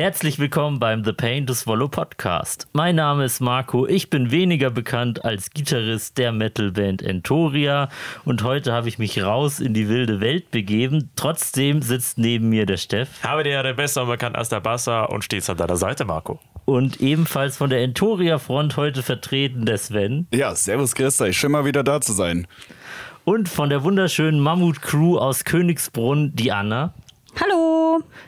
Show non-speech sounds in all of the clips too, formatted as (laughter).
Herzlich willkommen beim The Pain to Swallow Podcast. Mein Name ist Marco, ich bin weniger bekannt als Gitarrist der Metalband Entoria und heute habe ich mich raus in die wilde Welt begeben. Trotzdem sitzt neben mir der Steff. Habe dir ja besser bekannt als der Bassa und stehst an deiner Seite, Marco. Und ebenfalls von der Entoria-Front heute vertreten der Sven. Ja, servus Christa, ich schön mal wieder da zu sein. Und von der wunderschönen Mammut-Crew aus Königsbrunn, die Anna. Hallo.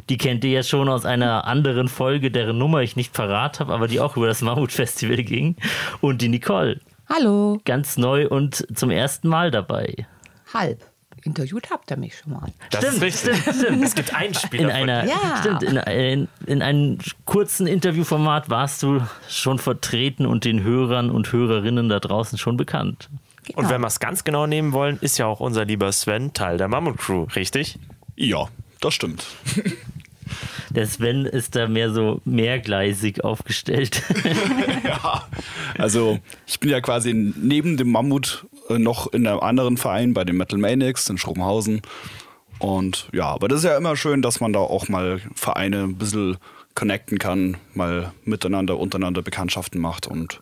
Die kennt ihr ja schon aus einer anderen Folge, deren Nummer ich nicht verrat habe, aber die auch über das Mammut-Festival ging. Und die Nicole. Hallo. Ganz neu und zum ersten Mal dabei. Halb. Interviewt habt ihr mich schon mal. Das Stimmt, ist richtig. stimmt, stimmt. (laughs) Es gibt einen Spieler. In einer. Ja. stimmt, in, in, in einem kurzen Interviewformat warst du schon vertreten und den Hörern und Hörerinnen da draußen schon bekannt. Und wenn wir es ganz genau nehmen wollen, ist ja auch unser lieber Sven Teil der Mammut Crew, richtig? Ja, das stimmt. (laughs) Der Sven ist da mehr so mehrgleisig aufgestellt. (laughs) ja. Also, ich bin ja quasi neben dem Mammut äh, noch in einem anderen Verein bei den Metal Maniacs in Schrobenhausen. Und ja, aber das ist ja immer schön, dass man da auch mal Vereine ein bisschen connecten kann, mal miteinander, untereinander Bekanntschaften macht und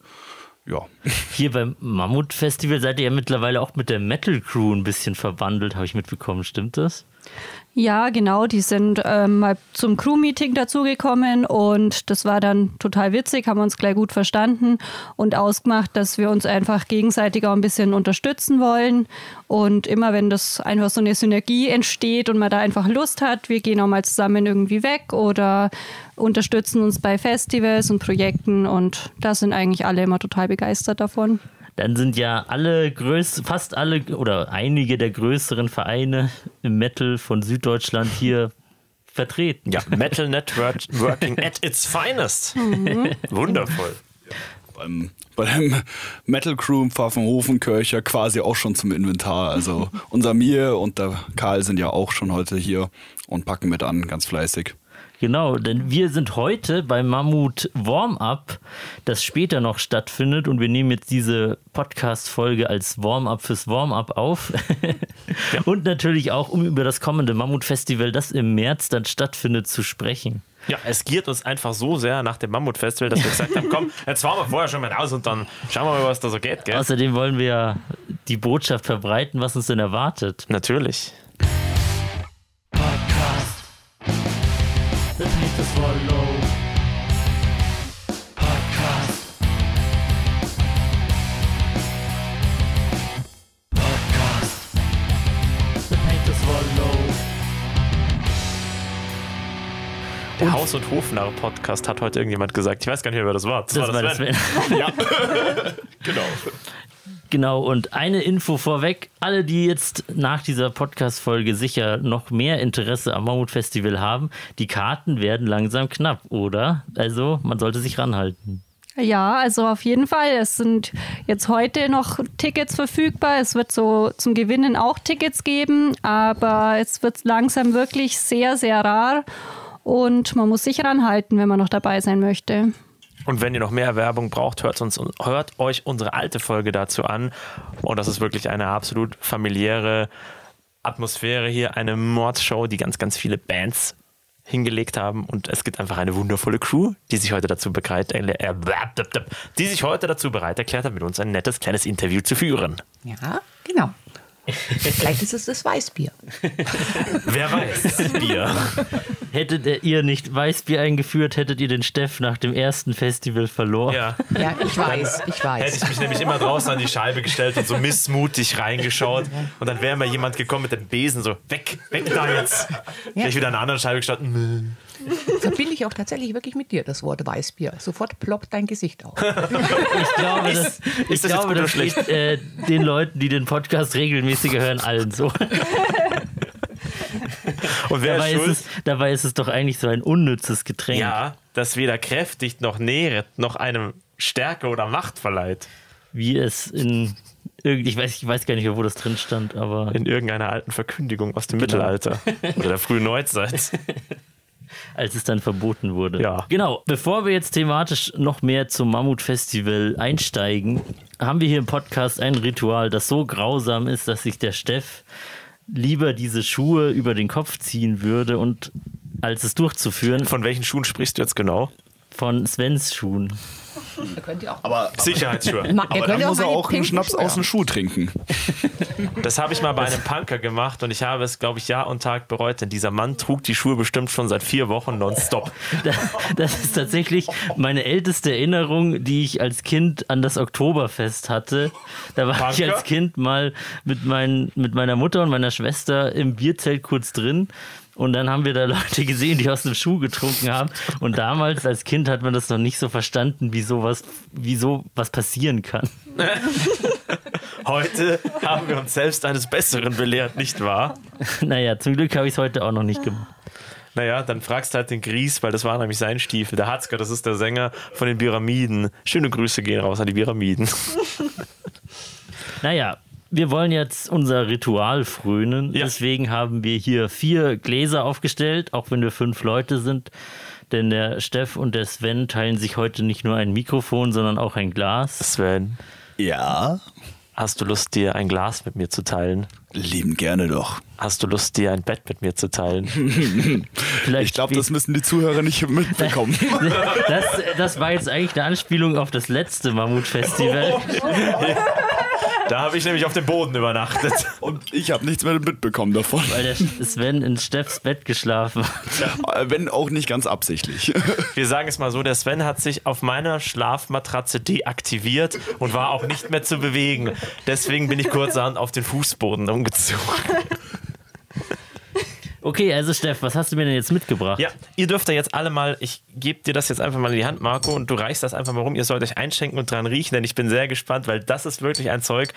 ja. Hier beim Mammut-Festival seid ihr ja mittlerweile auch mit der Metal Crew ein bisschen verwandelt, habe ich mitbekommen. Stimmt das? Ja, genau, die sind ähm, mal zum Crew-Meeting dazugekommen und das war dann total witzig, haben uns gleich gut verstanden und ausgemacht, dass wir uns einfach gegenseitig auch ein bisschen unterstützen wollen. Und immer wenn das einfach so eine Synergie entsteht und man da einfach Lust hat, wir gehen auch mal zusammen irgendwie weg oder unterstützen uns bei Festivals und Projekten und da sind eigentlich alle immer total begeistert davon. Dann sind ja alle größ fast alle oder einige der größeren Vereine im Metal von Süddeutschland hier (laughs) vertreten. Ja, Metal Networking at its finest. Wundervoll. Beim, bei dem Metal Crew im Pfaffenhofen ja quasi auch schon zum Inventar. Also (laughs) unser Mir und der Karl sind ja auch schon heute hier und packen mit an, ganz fleißig. Genau, denn wir sind heute beim Mammut Warm-Up, das später noch stattfindet und wir nehmen jetzt diese Podcast-Folge als Warm-Up fürs Warm-Up auf. (laughs) Und natürlich auch, um über das kommende Mammut-Festival, das im März dann stattfindet, zu sprechen. Ja, es giert uns einfach so sehr nach dem Mammut-Festival, dass wir gesagt haben, komm, jetzt fahren wir vorher schon mal raus und dann schauen wir mal, was da so geht, gell? Außerdem wollen wir ja die Botschaft verbreiten, was uns denn erwartet. Natürlich. Der Haus- und Hofnarr-Podcast hat heute irgendjemand gesagt. Ich weiß gar nicht mehr, wer das war. Das war das Sven. Ja, (laughs) genau. Genau, und eine Info vorweg. Alle, die jetzt nach dieser Podcast-Folge sicher noch mehr Interesse am Mammut-Festival haben, die Karten werden langsam knapp, oder? Also, man sollte sich ranhalten. Ja, also auf jeden Fall. Es sind jetzt heute noch Tickets verfügbar. Es wird so zum Gewinnen auch Tickets geben, aber es wird langsam wirklich sehr, sehr rar und man muss sich ranhalten, wenn man noch dabei sein möchte. Und wenn ihr noch mehr Werbung braucht, hört, uns, hört euch unsere alte Folge dazu an. Und das ist wirklich eine absolut familiäre Atmosphäre hier, eine Mordshow, die ganz, ganz viele Bands hingelegt haben. Und es gibt einfach eine wundervolle Crew, die sich heute dazu bereit, äh, äh, die sich heute dazu bereit erklärt hat, mit uns ein nettes kleines Interview zu führen. Ja, genau. Vielleicht ist es das Weißbier. (laughs) Wer weiß, Bier. (laughs) Hättet ihr nicht Weißbier eingeführt, hättet ihr den Steff nach dem ersten Festival verloren. Ja. Ja, ich weiß, ich Hätte weiß. ich mich nämlich immer draußen an die Scheibe gestellt und so missmutig reingeschaut. Und dann wäre mal jemand gekommen mit dem Besen, so, weg, weg da jetzt. Wäre ich wieder an einer anderen Scheibe gestanden. Verbinde ich auch tatsächlich wirklich mit dir, das Wort Weißbier. Sofort ploppt dein Gesicht auf. Ich glaube, das, ich ist das glaube, das schlecht? geht äh, den Leuten, die den Podcast regelmäßiger hören, allen so. (laughs) Und wer Dabei ist es, dabei ist es doch eigentlich so ein unnützes Getränk. Ja, das weder kräftigt noch nähret noch einem Stärke oder Macht verleiht. Wie es in irgend- ich weiß, ich weiß gar nicht mehr, wo das drin stand, aber In irgendeiner alten Verkündigung aus dem Mittelalter (laughs) oder der frühen Neuzeit. (laughs) als es dann verboten wurde. Ja. Genau. Bevor wir jetzt thematisch noch mehr zum Mammut-Festival einsteigen, haben wir hier im Podcast ein Ritual, das so grausam ist, dass sich der Steff lieber diese Schuhe über den Kopf ziehen würde und als es durchzuführen. Von welchen Schuhen sprichst du jetzt genau? Von Svens Schuhen. Da könnt ihr auch. Aber, Sicherheitsschuhe. Ma- aber dann muss er auch einen Schnaps Schuhe aus dem. Schuh trinken. Das habe ich mal bei (laughs) einem Punker gemacht und ich habe es, glaube ich, Jahr und Tag bereut, denn dieser Mann trug die Schuhe bestimmt schon seit vier Wochen nonstop. (laughs) Das ist tatsächlich meine älteste Erinnerung, die ich als Kind an das Oktoberfest hatte. Da war ich Punker? als Kind mal mit, mein, mit meiner Mutter und meiner Schwester im Bierzelt kurz drin. Und dann haben wir da Leute gesehen, die aus dem Schuh getrunken haben. Und damals als Kind hat man das noch nicht so verstanden, wie sowas, wie so was passieren kann. (laughs) Heute haben wir uns selbst eines Besseren belehrt, nicht wahr? Naja, zum Glück habe ich es heute auch noch nicht gemacht. Naja, dann fragst halt den Gries, weil das war nämlich sein Stiefel. Der Hatzker, das ist der Sänger von den Pyramiden. Schöne Grüße gehen raus an die Pyramiden. Naja, wir wollen jetzt unser Ritual frönen. Ja. Deswegen haben wir hier vier Gläser aufgestellt, auch wenn wir fünf Leute sind. Denn der Steff und der Sven teilen sich heute nicht nur ein Mikrofon, sondern auch ein Glas. Sven, Ja, hast du Lust, dir ein Glas mit mir zu teilen? lieben gerne doch. Hast du Lust, dir ein Bett mit mir zu teilen? (laughs) Ich glaube, das müssen die Zuhörer nicht mitbekommen. (laughs) das, das war jetzt eigentlich eine Anspielung auf das letzte Mammut-Festival. Da habe ich nämlich auf dem Boden übernachtet. (laughs) Und ich habe nichts mehr mitbekommen davon. Weil der Sven in Steffs Bett geschlafen hat. Äh, Wenn auch nicht ganz absichtlich. (laughs) Wir sagen es mal so, der Sven hat sich auf meiner Schlafmatratze deaktiviert und war auch nicht mehr zu bewegen. Deswegen bin ich kurzerhand auf den Fußboden umgezogen. Okay, also Steff, was hast du mir denn jetzt mitgebracht? Ja, ihr dürft da jetzt alle mal, ich gebe dir das jetzt einfach mal in die Hand, Marco, und du reichst das einfach mal rum. Ihr sollt euch einschenken und dran riechen, denn ich bin sehr gespannt, weil das ist wirklich ein Zeug.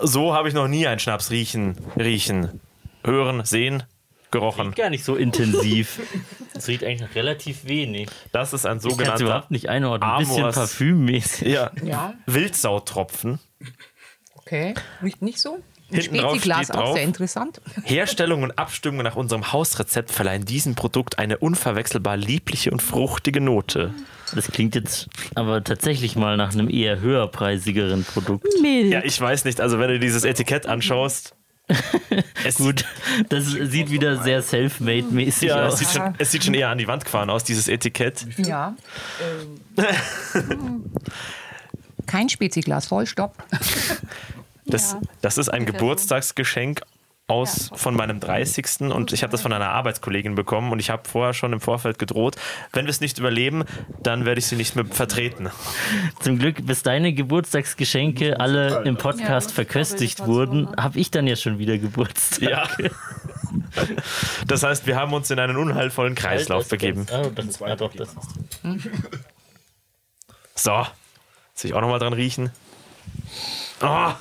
So habe ich noch nie einen Schnaps riechen, riechen, hören, sehen, gerochen. Gar nicht so intensiv. (laughs) Es riecht eigentlich noch relativ wenig. Das ist ein Ich kann es sogenannter überhaupt nicht einordnen. Ein bisschen Amors. parfümmäßig. ja, Ja, Wildsautropfen. okay. Riecht nicht so. Hinten drauf Spezi-Glas steht auch drauf. sehr interessant. (laughs) Herstellung und Abstimmung nach unserem Hausrezept verleihen diesem Produkt eine unverwechselbar liebliche und fruchtige Note. Das klingt jetzt aber tatsächlich mal nach einem eher höherpreisigeren Produkt. Milch. Ja, ich weiß nicht, also wenn du dieses Etikett anschaust. (laughs) Es Gut, das sieht wieder sehr self-made-mäßig Ja, es aus. sieht, schon, es sieht schon eher an die Wand gefahren aus, dieses Etikett. Ja. (laughs) Kein Spezi-Glas voll, stopp. Das, das ist ein Geburtstagsgeschenk aus von meinem 30. und ich habe das von einer Arbeitskollegin bekommen und ich habe vorher schon im Vorfeld gedroht, wenn wir es nicht überleben, dann werde ich sie nicht mehr vertreten. Zum Glück, bis deine Geburtstagsgeschenke alle im Podcast verköstigt wurden, habe ich dann ja schon wieder Geburtstag. Ja. Das heißt, wir haben uns in einen unheilvollen Kreislauf begeben. Oh, das war doch das. So, soll ich auch nochmal dran riechen? Oh,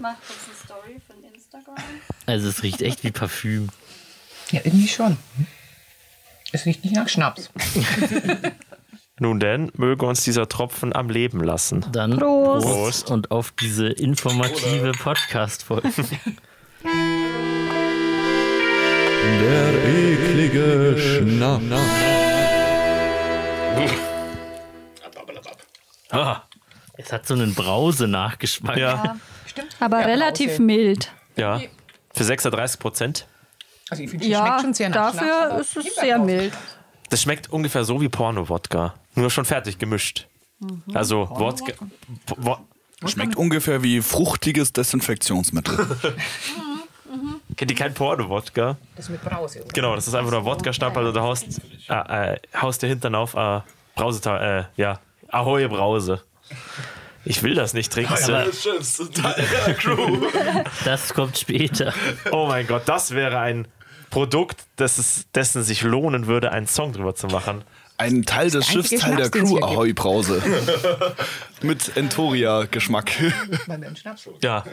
Macht das eine Story von Instagram? Also es riecht echt wie Parfüm. Ja, irgendwie schon. Es riecht nicht nach Schnaps. (laughs) nun denn, möge uns dieser Tropfen am Leben lassen. Dann Prost. Prost. und auf diese informative Podcast-Folge. Der eklige Schnaps. Ah, Es hat so einen Brause-Nachgeschmack. ja, Aber Ja, relativ Brause. mild. ja. Für 36 Prozent. Also ich finde, es Ja, schmeckt schon sehr nach Schnaps. dafür aber ist es sehr mild. Das schmeckt ungefähr so wie Porno-Wodka. Nur schon fertig gemischt. Also Wodka. Wo, Schmeckt ungefähr wie fruchtiges Desinfektionsmittel. (laughs) kennt ihr kein Porno-Wodka? Das mit Brause. Oder? Genau, das ist einfach nur Wodka-Stapel oder haust, äh, äh, haust dir Hintern auf äh, Brause, äh, ja, Ahoi Brause. Ich will das nicht trinken. (laughs) Das kommt später. oh mein Gott, das wäre ein Produkt, das es, dessen sich lohnen würde, einen Song drüber zu machen. Ein Teil des der Schiffs, Teil der Crew. Ahoi Brause. (laughs) Mit Entoria-Geschmack. Ja.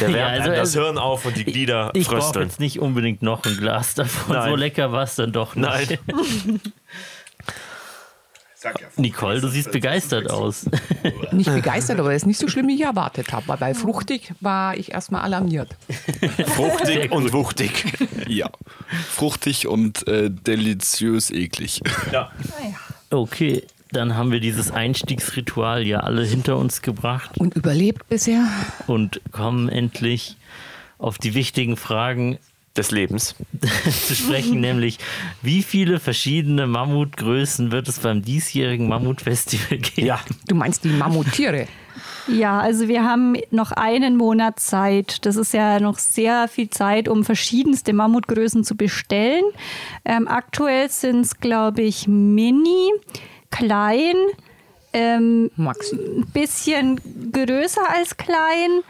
Der wärmt Ja, also einem das Hirn auf und die Glieder Ich brauche frösteln. jetzt nicht unbedingt noch ein Glas davon. Nein. So lecker war es dann doch nicht. Nein. (laughs) Nicole, du siehst begeistert aus. (laughs) Nicht begeistert, aber es ist nicht so schlimm, wie ich erwartet habe. Weil bei fruchtig war ich erstmal alarmiert. (laughs) Fruchtig und wuchtig. Ja. Fruchtig und äh, deliziös eklig. Ja. Okay, dann haben wir dieses Einstiegsritual ja alle hinter uns gebracht Und überlebt bisher. und kommen endlich auf die wichtigen Fragen, des Lebens. (laughs) zu sprechen, nämlich wie viele verschiedene Mammutgrößen wird es beim diesjährigen Mammutfestival geben? Ja, Du meinst die Mammutiere? (laughs) Ja, also wir haben noch einen Monat Zeit. Das ist ja noch sehr viel Zeit, um verschiedenste Mammutgrößen zu bestellen. Ähm, aktuell sind es, glaube ich, mini, klein, ähm, Maxi. ein bisschen größer als klein,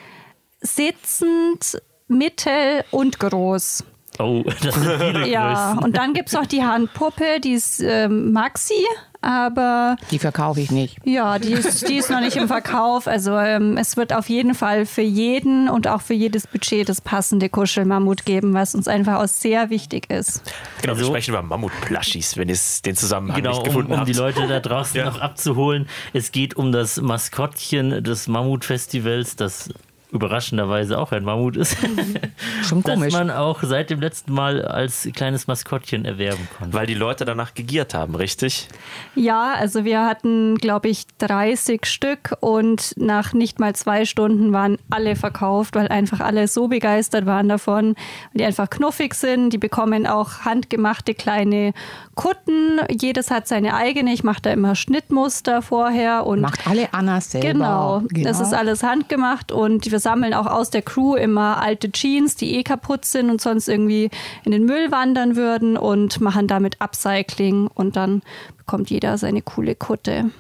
sitzend, mittel und groß. Oh, (laughs) das sind viele Ja, und dann gibt es noch die Handpuppe, die ist ähm, Maxi, aber Die verkaufe ich nicht. ja, die ist, die ist noch nicht im Verkauf. Also ähm, es wird auf jeden Fall für jeden und auch für jedes Budget das passende Kuschelmammut geben, was uns einfach auch sehr wichtig ist. genau. Wir So. sprechen über Mammut-Plushis, wenn es- den Zusammenhang Genau, nicht um, gefunden um habt. die Leute da draußen Ja. noch abzuholen. Es geht um das Maskottchen des Mammutfestivals, das überraschenderweise auch ein Mammut ist, (laughs) Schon das komisch. man auch seit dem letzten Mal als kleines Maskottchen erwerben konnte. Weil die Leute danach gegiert haben, richtig? Ja, also wir hatten, glaube ich, 30 Stück und nach nicht mal zwei Stunden waren alle verkauft, weil einfach alle so begeistert waren davon, weil die einfach knuffig sind. Die bekommen auch handgemachte kleine Kutten. Jedes hat seine eigene. Ich mache da immer Schnittmuster vorher und Macht alle Anna selber. Genau, das ist alles handgemacht und wir sammeln auch aus der Crew immer alte Jeans, die eh kaputt sind und sonst irgendwie in den Müll wandern würden und machen damit Upcycling und dann bekommt jeder seine coole Kutte.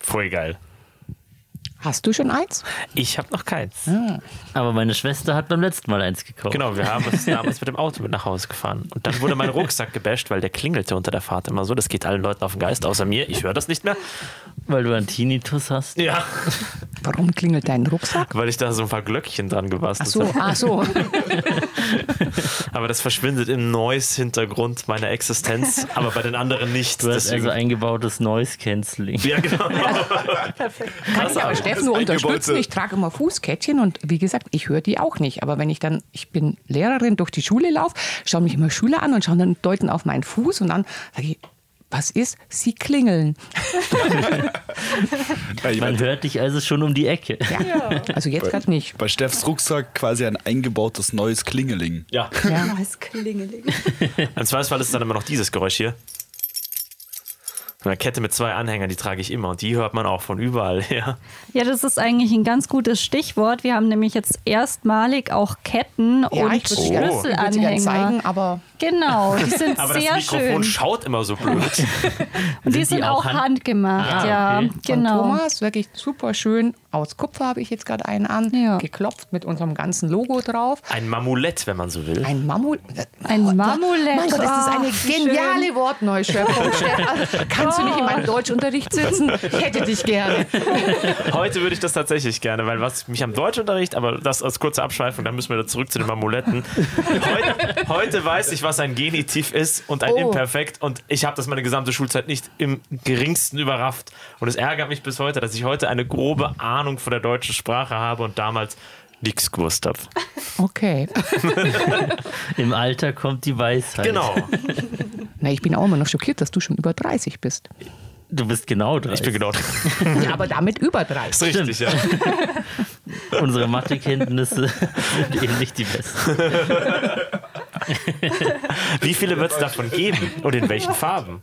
Voll geil. Hast du schon eins? Ich habe noch keins. Aber meine Schwester hat beim letzten Mal eins gekauft. Genau, wir haben uns (laughs) damals mit dem Auto mit nach Hause gefahren. Und dann wurde mein Rucksack gebasht, weil der klingelte unter der Fahrt immer so. Das geht allen Leuten auf den Geist, außer mir. Ich höre das nicht mehr. Weil du einen Tinnitus hast. Ja, Warum klingelt dein Rucksack? weil ich da so ein paar Glöckchen dran Ach gebastelt so, habe. ach so. (laughs) Aber das verschwindet im Noise-Hintergrund meiner Existenz, aber bei den anderen nicht. Du hast Deswegen- also eingebautes Noise Cancelling. ja, genau. (laughs) Kann ich aber Steffen nur unterstützen. Ich trage immer Fußkettchen und wie gesagt, ich höre die auch nicht. Aber wenn ich dann, ich bin Lehrerin, durch die Schule laufe, schauen mich immer Schüler an und schauen dann deuten auf meinen Fuß und dann sage ich, was ist? Sie klingeln. (laughs) Man hört dich also schon um die Ecke. Ja. Also jetzt gerade nicht. bei Steffs Rucksack quasi ein eingebautes neues Klingeling. ja. Ja. (laughs) Als Klingeling. Im Zweifelsfall ist es dann immer noch dieses Geräusch hier. Eine Kette mit zwei Anhängern, die trage ich immer und die hört man auch von überall her. Ja, das ist eigentlich ein ganz gutes Stichwort. Wir haben nämlich jetzt erstmalig auch Ketten Ja, und ich sie gern zeigen, Schlüsselanhänger. aber Genau, die sind (laughs) Aber das sehr Mikrofon schön. schaut immer so blöd. (laughs) Und die die sind auch auch hand- handgemacht, Ah, ja. okay. Von Genau. Thomas, wirklich super schön. Aus Kupfer habe ich jetzt gerade einen an, Ja. geklopft mit unserem ganzen Logo drauf. Ein Mamulett, wenn man so will. Ein Mammut. Ein Mamulett. Mein Gott, das ist eine geniale Wortneuschöpfung. Also, (laughs) Kannst du nicht in meinem Deutschunterricht sitzen? Ich hätte dich gerne. (laughs) Heute würde ich das tatsächlich gerne, weil was mich am Deutschunterricht, aber das als kurze Abschweifung, dann müssen wir zurück zu den Mamuletten. Heute, heute weiß ich, was ein Genitiv ist und ein Oh. Imperfekt und ich habe das meine gesamte Schulzeit nicht im geringsten überrafft. Und es ärgert mich bis heute, dass ich heute eine grobe Ahnung von der deutschen Sprache habe und damals nichts gewusst habe. Okay. (laughs) Im Alter kommt die Weisheit. Genau. (laughs) Na, ich bin auch immer noch schockiert, dass du schon über 30 bist. Du bist genau dran. Ich bin genau (laughs) Ja, aber damit über 30. das ist richtig, ja. Unsere Mathekenntnisse sind eben nicht die besten. Wie viele wird es davon geben und in welchen Farben?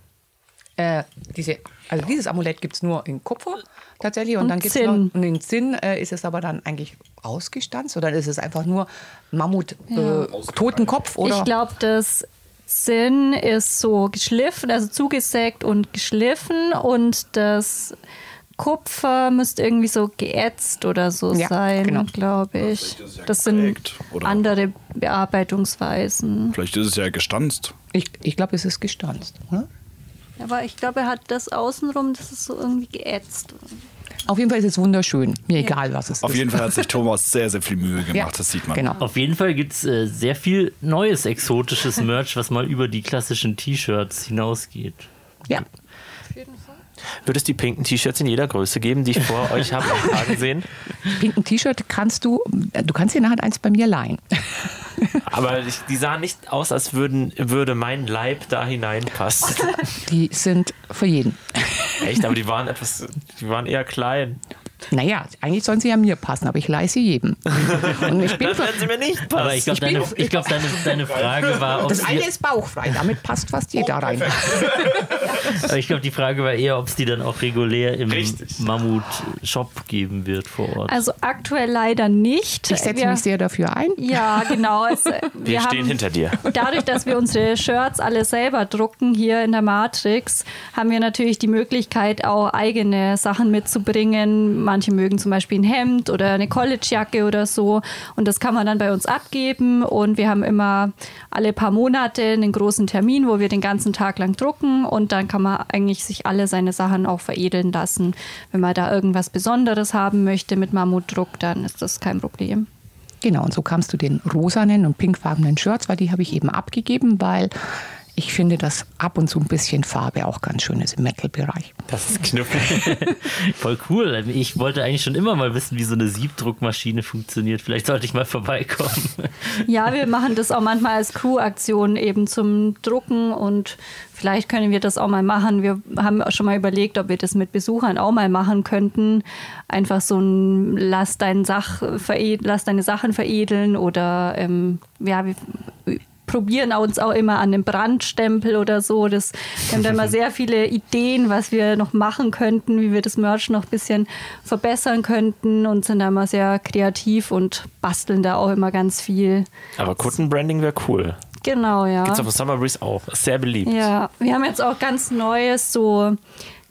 Äh, diese, also dieses Amulett gibt es nur in Kupfer tatsächlich und, Und dann gibt es noch Zinn. und in Zinn äh, ist es aber dann eigentlich ausgestanzt oder ist es einfach nur Mammut äh, Totenkopf oder Ich glaube, das Sinn ist so geschliffen, also zugesägt und geschliffen und das Kupfer müsste irgendwie so geätzt oder so Ja, sein, genau. glaube ich. ja Das sind oder? andere Bearbeitungsweisen. Vielleicht ist es ja gestanzt. ich, ich glaube, es ist gestanzt. Oder? Aber ich glaube, er hat das außenrum, das ist so irgendwie geätzt. Auf jeden Fall ist es wunderschön. Mir egal, was es Auf ist. jeden Fall hat sich (laughs) Thomas sehr, sehr viel Mühe gemacht, ja, das sieht man. Genau. Auf jeden Fall gibt es äh, sehr viel neues exotisches (laughs) Merch, was mal über die klassischen T-Shirts hinausgeht. Ja. Wird es die pinken T-Shirts in jeder Größe geben, die ich vor (laughs) euch habe Tragen sehen? Pinken T-Shirt kannst du, du kannst dir nachher eins bei mir leihen. (laughs) Aber ich, die sahen nicht aus, als würden, würde mein Leib da hineinpassen. Die sind für jeden. Echt, aber die waren etwas, die waren eher klein. Naja, eigentlich sollen sie ja mir passen, aber ich leihe sie jedem. Und ich bin Das werden sie mir nicht passen. Aber ich glaube, deine, ich glaub, deine, deine Frage war, ob das es eine ist bauchfrei, damit passt fast jeder rein. aber ich glaube, die Frage war eher, ob es die dann auch regulär im. Mammut-Shop geben wird vor Ort. Also aktuell leider nicht. Ich setze Wir- mich sehr dafür ein. Ja, genau. Es, (laughs) wir Wir stehen haben, hinter dir. Dadurch, dass wir unsere Shirts alle selber drucken hier in der Matrix, haben wir natürlich die Möglichkeit, auch eigene Sachen mitzubringen. Manche mögen zum Beispiel ein Hemd oder eine Collegejacke oder so. Und das kann man dann bei uns abgeben. Und wir haben immer alle paar Monate einen großen Termin, wo wir den ganzen Tag lang drucken. Und dann kann man eigentlich sich alle seine Sachen auch veredeln lassen. Wenn man da irgendwas Besonderes haben möchte mit Mammutdruck, dann ist das kein Problem. Genau, und so kamst du den rosanen und pinkfarbenen Shirts, weil die habe ich eben abgegeben, weil ich finde, dass ab und zu ein bisschen Farbe auch ganz schön ist im Metal-Bereich. Das ist knuffig. (laughs) Voll cool. Ich wollte eigentlich schon immer mal wissen, wie so eine Siebdruckmaschine funktioniert. Vielleicht sollte ich mal vorbeikommen. (laughs) Ja, wir machen das auch manchmal als Crew-Aktion eben zum Drucken und vielleicht können wir das auch mal machen. Wir haben auch schon mal überlegt, ob wir das mit Besuchern auch mal machen könnten. Einfach so ein Lass, dein Sach vered lass deine Sachen veredeln oder ähm, ja, wir probieren uns auch immer an einem Brandstempel oder so. Das, wir haben da immer sehr viele Ideen, was wir noch machen könnten, wie wir das Merch noch ein bisschen verbessern könnten und sind da immer sehr kreativ und basteln da auch immer ganz viel. Aber Kuttenbranding wäre cool. Genau, ja. Gibt's auf Summer Breeze auch. Sehr beliebt. Ja, wir haben jetzt auch ganz neues, so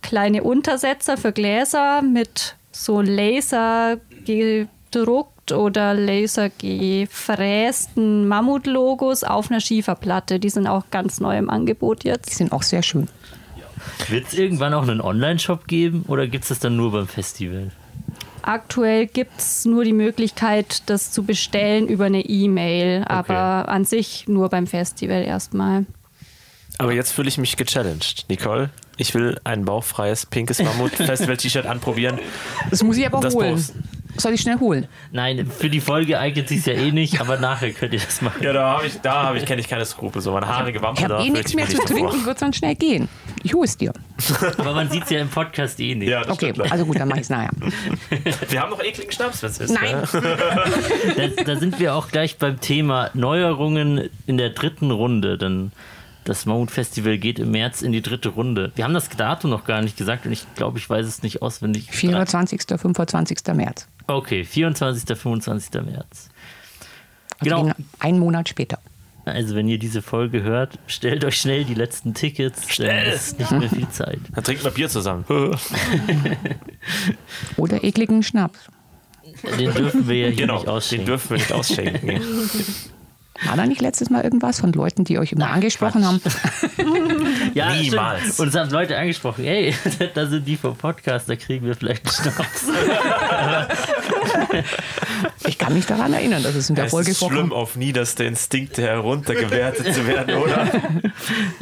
kleine Untersetzer für Gläser mit so Laser gedruckt oder Laser gefrästen Mammutlogos auf einer Schieferplatte. Die sind auch ganz neu im Angebot Die jetzt. sind auch sehr schön. Wird es irgendwann auch einen Online-Shop geben oder gibt es das dann nur beim Festival? Aktuell gibt es nur die Möglichkeit, das zu bestellen über eine E-Mail, aber an sich nur beim Festival erstmal. Aber jetzt fühle ich mich gechallenged. Nicole, ich will ein bauchfreies, pinkes Mammut-Festival-T-Shirt anprobieren. Das muss ich aber Das holen. posten. Soll ich schnell holen? Nein, für die Folge eignet sich ja eh nicht, aber nachher könnt ihr das machen. Ja, da habe ich, da habe ich, kenne ich keine Skrupel. So meine haarige Wampe, Ich da habe eh nichts ich mehr zu trinken, wird dann schnell gehen. Ich hole es dir. (laughs) Aber man sieht es ja im Podcast eh nicht. Ja, das Okay, stimmt. also gut, dann mache ich es nachher. (laughs) Wir haben noch ekligen Schnaps, wenn es ist. Nein. (laughs) Da, da sind wir auch gleich beim Thema Neuerungen in der dritten Runde. Denn das Mammut Festival geht im März in die dritte Runde. Wir haben das Datum noch gar nicht gesagt und ich glaube, ich weiß es nicht auswendig. 24. 25. März. Okay, 24. 25. März. Also Genau. in- Einen Monat später. Also wenn ihr diese Folge hört, stellt euch schnell die letzten Tickets, denn es ist nicht mehr viel Zeit. Dann trinken wir Bier zusammen. (laughs) Oder ekligen Schnaps. Den dürfen wir ja hier Genau, nicht den ausschenken. dürfen wir nicht ausschenken. (laughs) War da nicht letztes Mal irgendwas von Leuten, die euch immer angesprochen haben? (laughs) Ja, Niemals. Stimmt. Uns haben Leute angesprochen, hey, (laughs) da sind die vom Podcast, da kriegen wir vielleicht einen Schnaps. (laughs) Ich kann mich daran erinnern, dass es in der Es Folge ist schlimm, vorkommt. auf niederste Instinkte heruntergewertet zu werden, oder?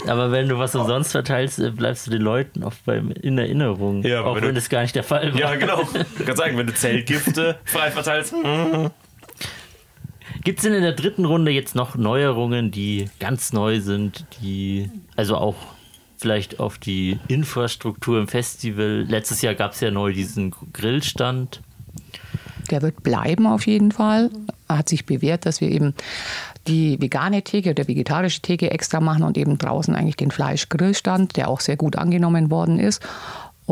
Aber wenn du was umsonst verteilst, äh, bleibst du den Leuten oft beim, in Erinnerung. Ja, aber auch wenn wenn du- das gar nicht der Fall war. Ja, genau. Ich kann sagen, wenn du Zellgifte frei verteilst. Gibt es denn in der dritten Runde jetzt noch Neuerungen, die ganz neu sind, die also auch vielleicht auf die Infrastruktur im Festival? Letztes Jahr gab es ja neu diesen Grillstand. Der wird bleiben auf jeden Fall. Hat sich bewährt, dass wir eben die vegane Theke oder vegetarische Theke extra machen und eben draußen eigentlich den Fleischgrillstand, der auch sehr gut angenommen worden ist.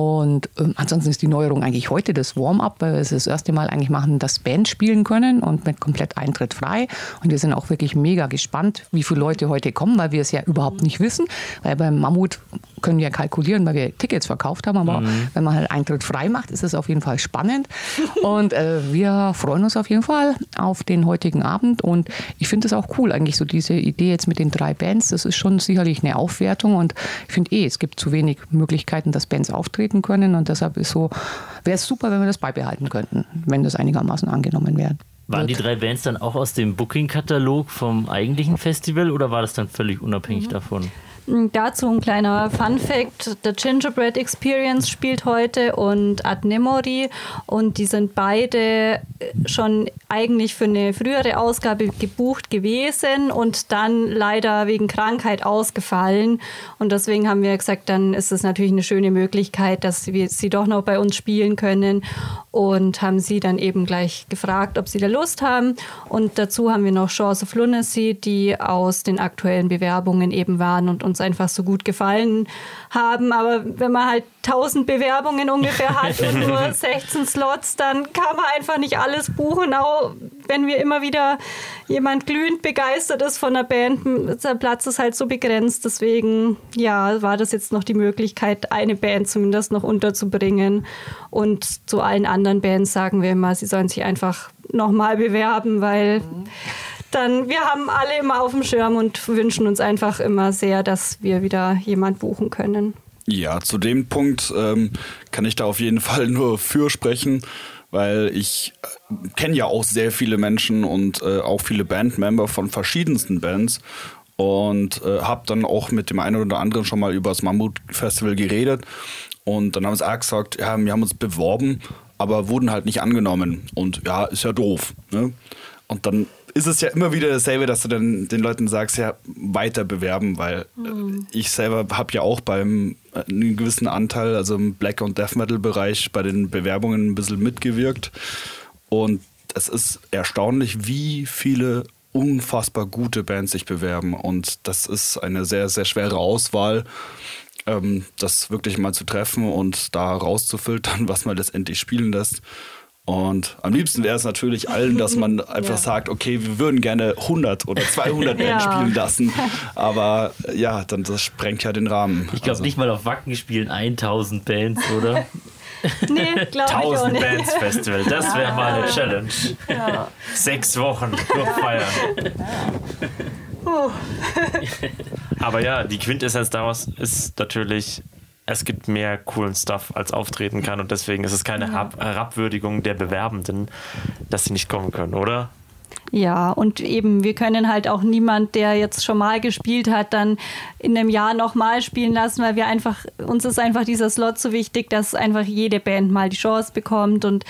Und ähm, ansonsten ist die Neuerung eigentlich heute das Warm-up, weil wir es das erste Mal eigentlich machen, dass Band spielen können und mit komplett Eintritt frei. Und wir sind auch wirklich mega gespannt, wie viele Leute heute kommen, weil wir es ja überhaupt nicht wissen. Weil beim Mammut können wir kalkulieren, weil wir Tickets verkauft haben. Aber wenn man halt Eintritt frei macht, ist es auf jeden Fall spannend. (laughs) Und äh, wir freuen uns auf jeden Fall auf den heutigen Abend. Und ich finde es auch cool, eigentlich so diese Idee jetzt mit den drei Bands. Das ist schon sicherlich eine Aufwertung. Und ich finde eh, es gibt zu wenig Möglichkeiten, dass Bands auftreten können. Und deshalb ist so, wäre es super, wenn wir das beibehalten könnten, wenn das einigermaßen angenommen wäre. Waren die drei Bands dann auch aus dem Booking-Katalog vom eigentlichen Festival oder war das dann völlig unabhängig davon? Dazu ein kleiner Fun Fact: The Gingerbread Experience spielt heute und Ad Memory und die sind beide schon eigentlich für eine frühere Ausgabe gebucht gewesen und dann leider wegen Krankheit ausgefallen. Und deswegen haben wir gesagt, dann ist es natürlich eine schöne Möglichkeit, dass wir sie doch noch bei uns spielen können und haben sie dann eben gleich gefragt, ob sie da Lust haben. Und dazu haben wir noch Chance of Lunacy, die aus den aktuellen Bewerbungen eben waren und uns einfach so gut gefallen haben. Aber wenn man halt 1000 Bewerbungen ungefähr hat und (laughs) nur 16 Slots, dann kann man einfach nicht alles buchen. Auch wenn wir immer wieder jemand glühend begeistert ist von der Band, der Platz ist halt so begrenzt. Deswegen, ja, war das jetzt noch die Möglichkeit, eine Band zumindest noch unterzubringen. Und zu allen anderen Bands sagen wir immer, sie sollen sich einfach nochmal bewerben, weil dann, wir haben alle immer auf dem Schirm und wünschen uns einfach immer sehr, dass wir wieder jemand buchen können. Ja, zu dem Punkt ähm, kann ich da auf jeden Fall nur für sprechen, weil ich äh, kenne ja auch sehr viele Menschen und äh, auch viele Bandmember von verschiedensten Bands und äh, habe dann auch mit dem einen oder anderen schon mal über das Mammut Festival geredet und dann haben sie auch gesagt, ja, wir haben uns beworben, aber wurden halt nicht angenommen und ja, ist ja doof. Ne? Und dann ist es ja immer wieder dasselbe, dass du dann den Leuten sagst, ja, weiter bewerben, weil mhm. ich selber habe ja auch beim äh, einen gewissen Anteil, also im Black- und Death Metal-Bereich, bei den Bewerbungen ein bisschen mitgewirkt. Und es ist erstaunlich, wie viele unfassbar gute Bands sich bewerben. Und das ist eine sehr, sehr schwere Auswahl, ähm, das wirklich mal zu treffen und da rauszufiltern, (laughs) was man letztendlich spielen lässt. Und am liebsten wäre es natürlich allen, dass man (laughs) einfach ja. sagt, okay, wir würden gerne 100 oder 200 Bands ja. spielen lassen. (laughs) Aber ja, dann das sprengt ja den Rahmen. Ich glaube also. nicht mal auf Wacken spielen 1000 Bands, oder? (laughs) nee, glaube ich auch nicht. Bands Festival, das wäre mal eine Challenge. Ja. Sechs Wochen durchfeiern. Uh. Aber ja, die Quintessenz daraus ist natürlich es gibt mehr coolen Stuff, als auftreten kann. Und deswegen ist es keine Herabwürdigung der Bewerbenden, dass sie nicht kommen können, oder? Ja, und eben, wir können halt auch niemand, der jetzt schon mal gespielt hat, dann in einem Jahr nochmal spielen lassen, weil wir einfach, uns ist einfach dieser Slot so wichtig, dass einfach jede Band mal die Chance bekommt. Und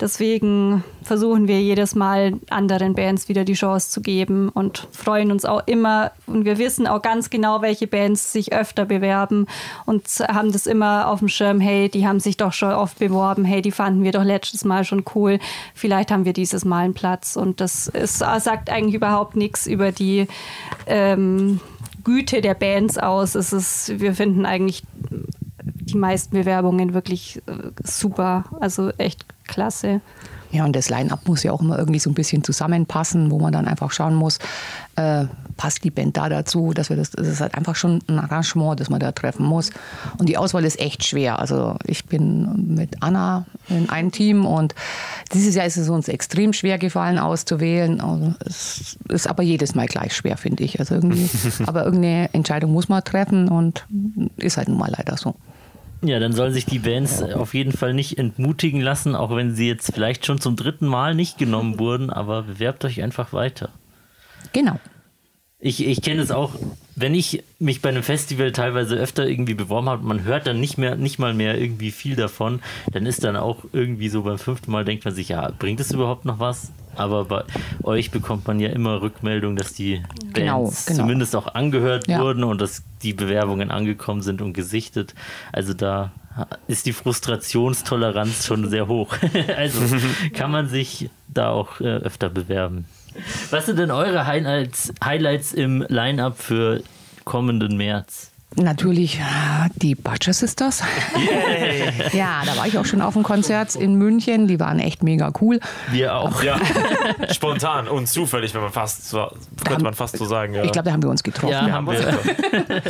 Deswegen versuchen wir jedes Mal anderen Bands wieder die Chance zu geben und freuen uns auch immer. Und wir wissen auch ganz genau, welche Bands sich öfter bewerben und haben das immer auf dem Schirm. Hey, die haben sich doch schon oft beworben. Hey, die fanden wir doch letztes Mal schon cool. Vielleicht haben wir dieses Mal einen Platz. Und das ist, sagt eigentlich überhaupt nichts über die ähm, Güte der Bands aus. Es ist, wir finden eigentlich die meisten Bewerbungen wirklich äh, super. Also echt klasse. Ja, und das Line-up muss ja auch immer irgendwie so ein bisschen zusammenpassen, wo man dann einfach schauen muss, äh, passt die Band da dazu, dass wir das, das ist halt einfach schon ein Arrangement, das man da treffen muss. Und die Auswahl ist echt schwer. Also ich bin mit Anna in einem Team und dieses Jahr ist es uns extrem schwer gefallen auszuwählen. Also es ist aber jedes Mal gleich schwer, finde ich. Also irgendwie, (laughs) aber irgendeine Entscheidung muss man treffen und ist halt nun mal leider so. Ja, dann sollen sich die Bands auf jeden Fall nicht entmutigen lassen, auch wenn sie jetzt vielleicht schon zum dritten Mal nicht genommen wurden, aber bewerbt euch einfach weiter. Genau. Ich, ich kenne es auch, wenn ich mich bei einem Festival teilweise öfter irgendwie beworben habe, man hört dann nicht mehr, nicht mal mehr irgendwie viel davon, dann ist dann auch irgendwie so beim fünften Mal denkt man sich, ja, bringt es überhaupt noch was? Aber bei euch bekommt man ja immer Rückmeldung, dass die genau, Bands genau. zumindest auch angehört ja. wurden und dass die Bewerbungen angekommen sind und gesichtet. Also da ist die Frustrationstoleranz schon sehr hoch. (laughs) also (laughs) kann man sich da auch äh, öfter bewerben. Was sind denn eure Highlights, im Line-Up für kommenden März? Natürlich die Butcher Sisters. Yeah. ja, da war ich auch schon auf dem Konzert in München. Die waren echt mega cool. Wir auch. Ja, (laughs) spontan und zufällig, wenn man fast so, könnte haben, man fast so sagen. Ja. Ich glaube, da haben wir uns getroffen. Ja, haben wir.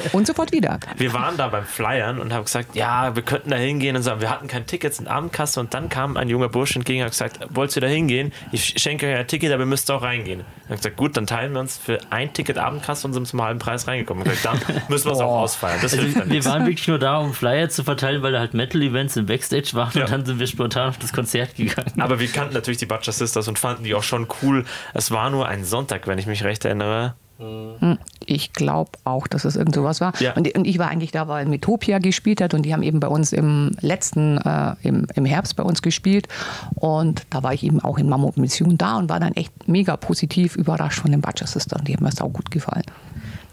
(laughs) und sofort wieder. Wir waren da beim Flyern und haben gesagt, ja, wir könnten da hingehen und sagen, wir hatten kein Ticket in Abendkasse und dann kam ein junger Bursch entgegen und hat gesagt, wollt ihr da hingehen? Ich schenke euch ein Ticket, aber ihr müsst auch reingehen. Und gesagt, gut, dann teilen wir uns für ein Ticket Abendkasse und sind zum halben Preis reingekommen. Und gesagt, dann müssen wir es auch ausfeiern. Das also, wir waren wirklich nur da, um Flyer zu verteilen, weil da halt Metal-Events im Backstage waren ja. und dann sind wir spontan auf das Konzert gegangen. Aber wir kannten natürlich die Butcher Sisters und fanden die auch schon cool. Es war nur ein Sonntag, wenn ich mich recht erinnere. Hm, Ich glaube auch, dass es irgend sowas war. Ja. Und, und ich war eigentlich da, weil Metopia gespielt hat und die haben eben bei uns im letzten, äh, im, im Herbst bei uns gespielt. Und da war ich eben auch in Mammut Mission da und war dann echt mega positiv überrascht von den Butcher Sisters. Die haben mir auch gut gefallen.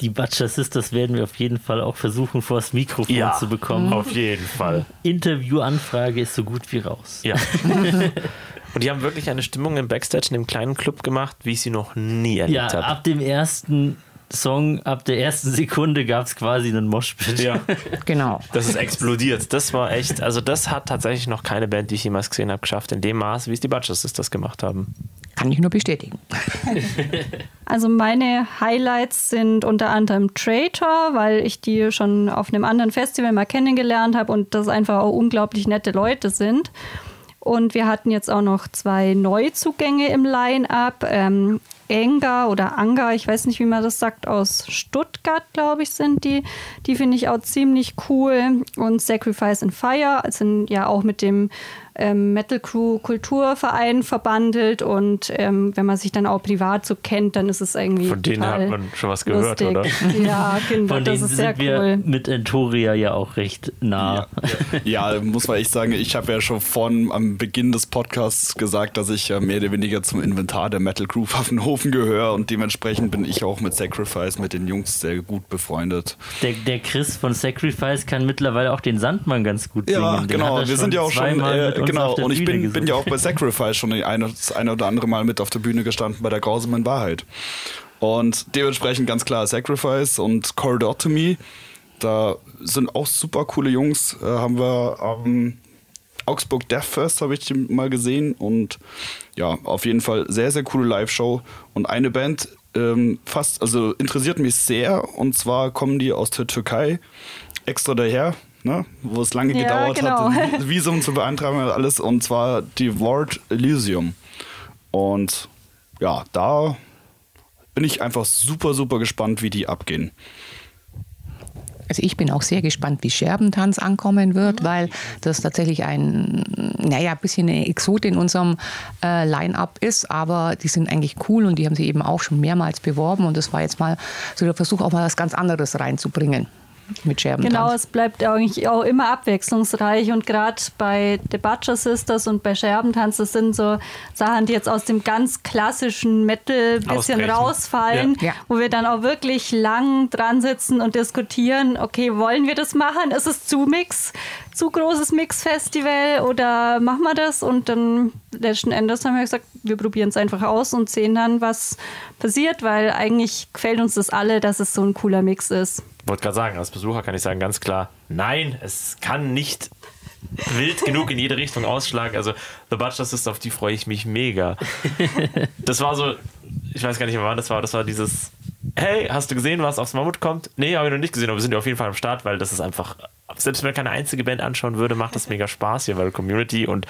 Die Butcher Sisters werden wir auf jeden Fall auch versuchen, vor das Mikrofon Ja, zu bekommen. auf jeden Fall. Interviewanfrage ist so gut wie raus. Ja. (laughs) Und die haben wirklich eine Stimmung im Backstage in dem kleinen Club gemacht, wie ich sie noch nie erlebt Ja, habe. ab dem ersten Song, ab der ersten Sekunde gab es quasi einen Moshpit. Ja, (laughs) Genau. das ist explodiert. Das war echt, also das hat tatsächlich noch keine Band, die ich jemals gesehen habe, geschafft, in dem Maß, wie es die Butchers das gemacht haben. Kann ich nur bestätigen. (laughs) Also meine Highlights sind unter anderem Traitor, weil ich die schon auf einem anderen Festival mal kennengelernt habe und das einfach auch unglaublich nette Leute sind. Und wir hatten jetzt auch noch zwei Neuzugänge im Line-Up. Ähm, Enga oder Anga, ich weiß nicht, wie man das sagt, aus Stuttgart, glaube ich, sind die. Die finde ich auch ziemlich cool. Und Sacrifice and Fire sind ja auch mit dem ähm, Metal Crew Kulturverein verbandelt. Und ähm, wenn man sich dann auch privat so kennt, dann ist es irgendwie. Von denen total hat man schon was gehört, lustig. oder? (laughs) Ja, genau, Von das denen ist sehr sind wir cool. mit Entoria ja auch recht nah. Ja, muss man echt sagen, ich habe ja schon von am Beginn des Podcasts gesagt, dass ich ja mehr oder weniger zum Inventar der Metal Crew Pfaffenhofen gehöre und dementsprechend bin ich auch mit Sacrifice, mit den Jungs sehr gut befreundet. Der, der Chris von Sacrifice kann mittlerweile auch den Sandmann ganz gut singen. Ja, Den genau. Wir sind ja auch schon, zweimal äh, genau. Und ich bin, bin ja auch bei Sacrifice schon eine, das eine oder andere Mal mit auf der Bühne gestanden bei der grausamen Wahrheit. Und dementsprechend ganz klar Sacrifice und Corridor to Me. Da sind auch super coole Jungs. Äh, haben wir am Augsburg Death Fest habe ich die mal gesehen und ja, auf jeden Fall sehr, sehr coole Live-Show. Und eine Band ähm, fast, also interessiert mich sehr und zwar kommen die aus der Türkei extra daher, ne, wo es lange Ja, gedauert genau. hat, ein Visum zu beantragen und alles und zwar die Ward Elysium. Und ja, da bin ich einfach super, super gespannt, wie die abgehen. Also ich bin auch sehr gespannt, wie Scherbentanz ankommen wird, weil das tatsächlich ein, naja, ein bisschen eine Exot in unserem äh, Line-Up ist, aber die sind eigentlich cool und die haben sich eben auch schon mehrmals beworben und das war jetzt mal so der Versuch, auch mal was ganz anderes reinzubringen mit Scherbentanz. Genau, es bleibt eigentlich auch immer abwechslungsreich und gerade bei The Butcher Sisters und bei Scherbentanz, das sind so Sachen, die jetzt aus dem ganz klassischen Metal ein bisschen Ausbrechen. rausfallen, Ja. Ja. wo wir dann auch wirklich lang dran sitzen und diskutieren, okay, wollen wir das machen? Ist es zu Mix, zu großes Mix-Festival oder machen wir das? Und dann letzten Endes haben wir gesagt, wir probieren es einfach aus und sehen dann, was passiert, weil eigentlich gefällt uns das alle, dass es so ein cooler Mix ist. Ich wollte gerade sagen, als Besucher kann ich sagen ganz klar, nein, es kann nicht wild genug in jede Richtung ausschlagen. Also The Butcher Sisters, auf die freue ich mich mega. (laughs) Das war so, ich weiß gar nicht mehr wann das war, das war dieses, hey, hast du gesehen, was aufs Mammut kommt? Nee, habe ich noch nicht gesehen, aber wir sind ja auf jeden Fall am Start, weil das ist einfach, selbst wenn man keine einzige Band anschauen würde, macht das mega Spaß hier, weil Community und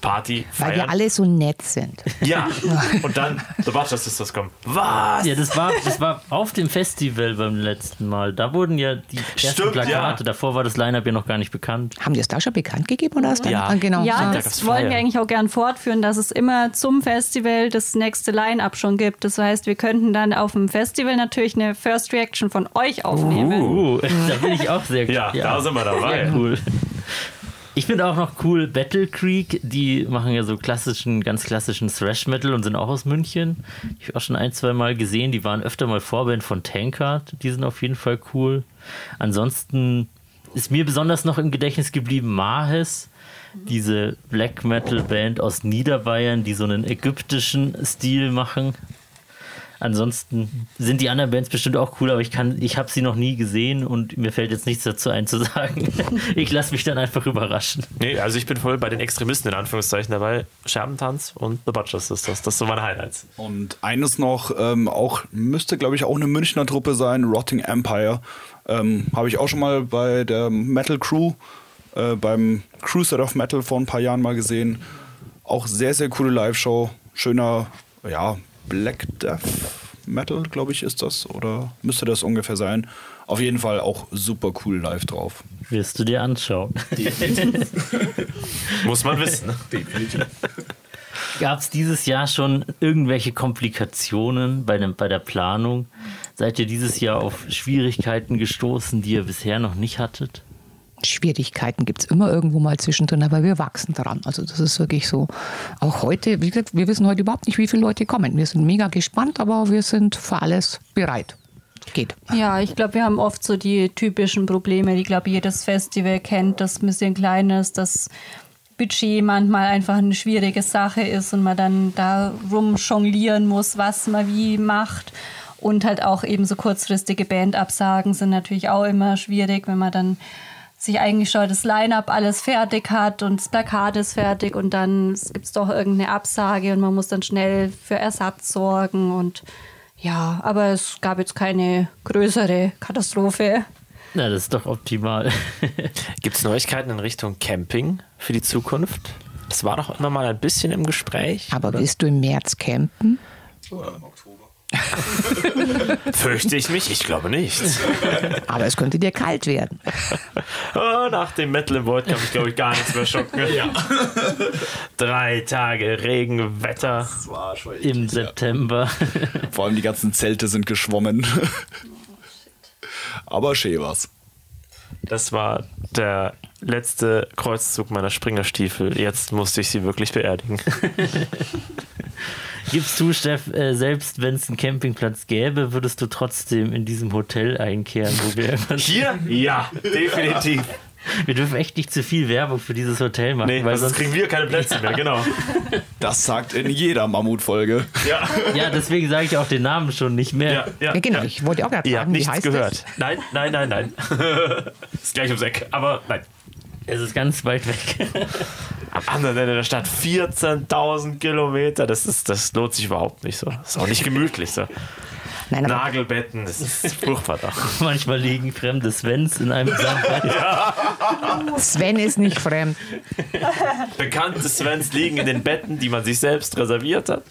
Party weil feiern. wir alle so nett sind. ja, und dann The Butcher Sisters kommen. Was? Ja, das war, das war auf dem Festival beim letzten Mal. Da wurden ja die ersten Stimmt, Plakate. ja. Davor war das Line-Up ja noch gar nicht bekannt. Haben die es da schon bekannt gegeben oder ist dann? Ja. Ah, genau. Ja, da das wollen wir eigentlich auch gern fortführen, dass es immer zum Festival das nächste Line-Up schon gibt. Das heißt, wir könnten dann auf dem Festival natürlich eine First Reaction von euch aufnehmen. Uh, (laughs) da bin ich auch sehr Ja, da sind wir dabei. Sehr cool. Ich finde auch noch cool Battle Creek, die machen ja so klassischen, ganz klassischen Thrash Metal und sind auch aus München. Ich habe auch schon ein, zwei Mal gesehen, die waren öfter mal Vorband von Tankard, die sind auf jeden Fall cool. Ansonsten ist mir besonders noch im Gedächtnis geblieben Mahes, diese Black Metal Band aus Niederbayern, die so einen ägyptischen Stil machen. Ansonsten sind die anderen Bands bestimmt auch cool, aber ich kann, ich habe sie noch nie gesehen und mir fällt jetzt nichts dazu ein zu sagen. (laughs) Ich lasse mich dann einfach überraschen. Nee, also ich bin voll bei den Extremisten in Anführungszeichen dabei. Scherbentanz und The Butcher Sisters. Das sind meine Highlights. Und eines noch, ähm, auch müsste, glaube ich, auch eine Münchner Truppe sein, Rotting Empire. Ähm, Habe ich auch schon mal bei der Metal Crew, äh, beim Crusade of Metal vor ein paar Jahren mal gesehen. Auch sehr, sehr coole Live-Show. Schöner, ja, Black Death Metal, glaube ich, ist das. Oder müsste das ungefähr sein. Auf jeden Fall auch super cool live drauf. Wirst du dir anschauen. (laughs) Muss man wissen. Ne? Gab es dieses Jahr schon irgendwelche Komplikationen bei, dem, bei der Planung? Seid ihr dieses Jahr auf Schwierigkeiten gestoßen, die ihr bisher noch nicht hattet? Schwierigkeiten gibt es immer irgendwo mal zwischendrin, aber wir wachsen dran. Also das ist wirklich so. Auch heute, wie gesagt, wir wissen heute überhaupt nicht, wie viele Leute kommen. Wir sind mega gespannt, aber wir sind für alles bereit. Geht. Ja, ich glaube, wir haben oft so die typischen Probleme, die, glaube jedes Festival kennt, das ein bisschen klein ist, das Budget manchmal einfach eine schwierige Sache ist und man dann da rumjonglieren muss, was man wie macht. Und halt auch eben so kurzfristige Bandabsagen sind natürlich auch immer schwierig, wenn man dann sich eigentlich schon das Line-up alles fertig hat und das Plakat ist fertig und dann gibt es doch irgendeine Absage und man muss dann schnell für Ersatz sorgen und ja, aber es gab jetzt keine größere Katastrophe. Na, das ist doch optimal. (laughs) Gibt es Neuigkeiten in Richtung Camping für die Zukunft? Das war doch immer mal ein bisschen im Gespräch. Aber willst du im März campen? (laughs) Fürchte ich mich? Ich glaube nicht. Aber es könnte dir kalt werden. Oh, nach dem Metal im Void kann mich, glaube ich, gar nichts mehr schocken. Drei Tage Regenwetter. war schon echt Im ja. September. Vor allem die ganzen Zelte sind geschwommen. Aber schön war's. Das war der letzte Kreuzzug meiner Springerstiefel. Jetzt musste ich sie wirklich beerdigen. (laughs) Gibst du, Steff, äh, selbst wenn es einen Campingplatz gäbe, würdest du trotzdem in diesem Hotel einkehren, wo wir immer Hier? Ja, definitiv. Wir dürfen echt nicht zu viel Werbung für dieses Hotel machen, Nee, weil weil sonst kriegen wir keine Plätze mehr, genau. Das sagt in jeder Mammutfolge. Ja, Ja, deswegen sage ich auch den Namen schon nicht mehr. ja, ja. Ja, genau, ich wollte auch gerade fragen, wie nichts heißt gehört. das? Nein, nein, nein, nein. (laughs) ist gleich ums Eck, aber nein. Es ist ganz weit weg. (laughs) Am anderen Ende der Stadt 14.000 Kilometer. Das, ist, das lohnt sich überhaupt nicht so. Das ist auch nicht gemütlich so. Nein, Nagelbetten, das ist (laughs) furchtbar da. Manchmal liegen fremde Svens in einem Sandbett. (laughs) Sven ist nicht fremd. Bekannte Svens liegen in den Betten, die man sich selbst reserviert hat.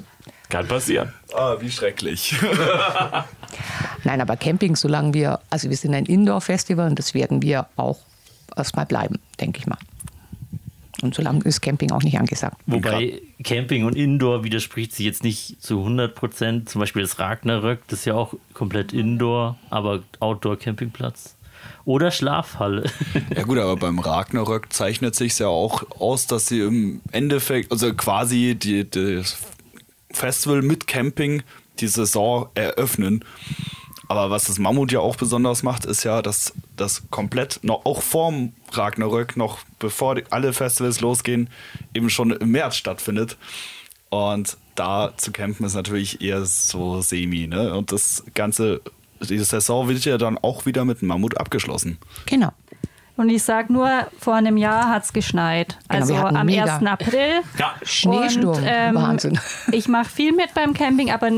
Kann passieren. Ah, wie schrecklich. Nein, aber Camping, solange wir, also wir sind ein Indoor-Festival und das werden wir auch erstmal bleiben, denke ich mal. Und solange ist Camping auch nicht angesagt. Wobei Camping und Indoor widerspricht sich jetzt nicht zu 100 Prozent. Zum Beispiel das Ragnarök, das ist ja auch komplett Indoor, aber Outdoor-Campingplatz. Oder Schlafhalle. (laughs) Ja gut, aber beim Ragnarök zeichnet sich ja auch aus, dass sie im Endeffekt, also quasi die, das Festival mit Camping die Saison eröffnen. Aber was das Mammut ja auch besonders macht, ist ja, dass das komplett noch auch vorm Ragnarök, noch bevor alle Festivals losgehen, eben schon im März stattfindet. Und da zu campen ist natürlich eher so semi, ne? Und das ganze, die Saison wird ja dann auch wieder mit Mammut abgeschlossen. Genau. Und ich sage nur, vor einem Jahr hat es geschneit. Genau, Also am mega- 1. April. Ja, Schneesturm, Und, ähm, Wahnsinn. (laughs) Ich mache viel mit beim Camping, aber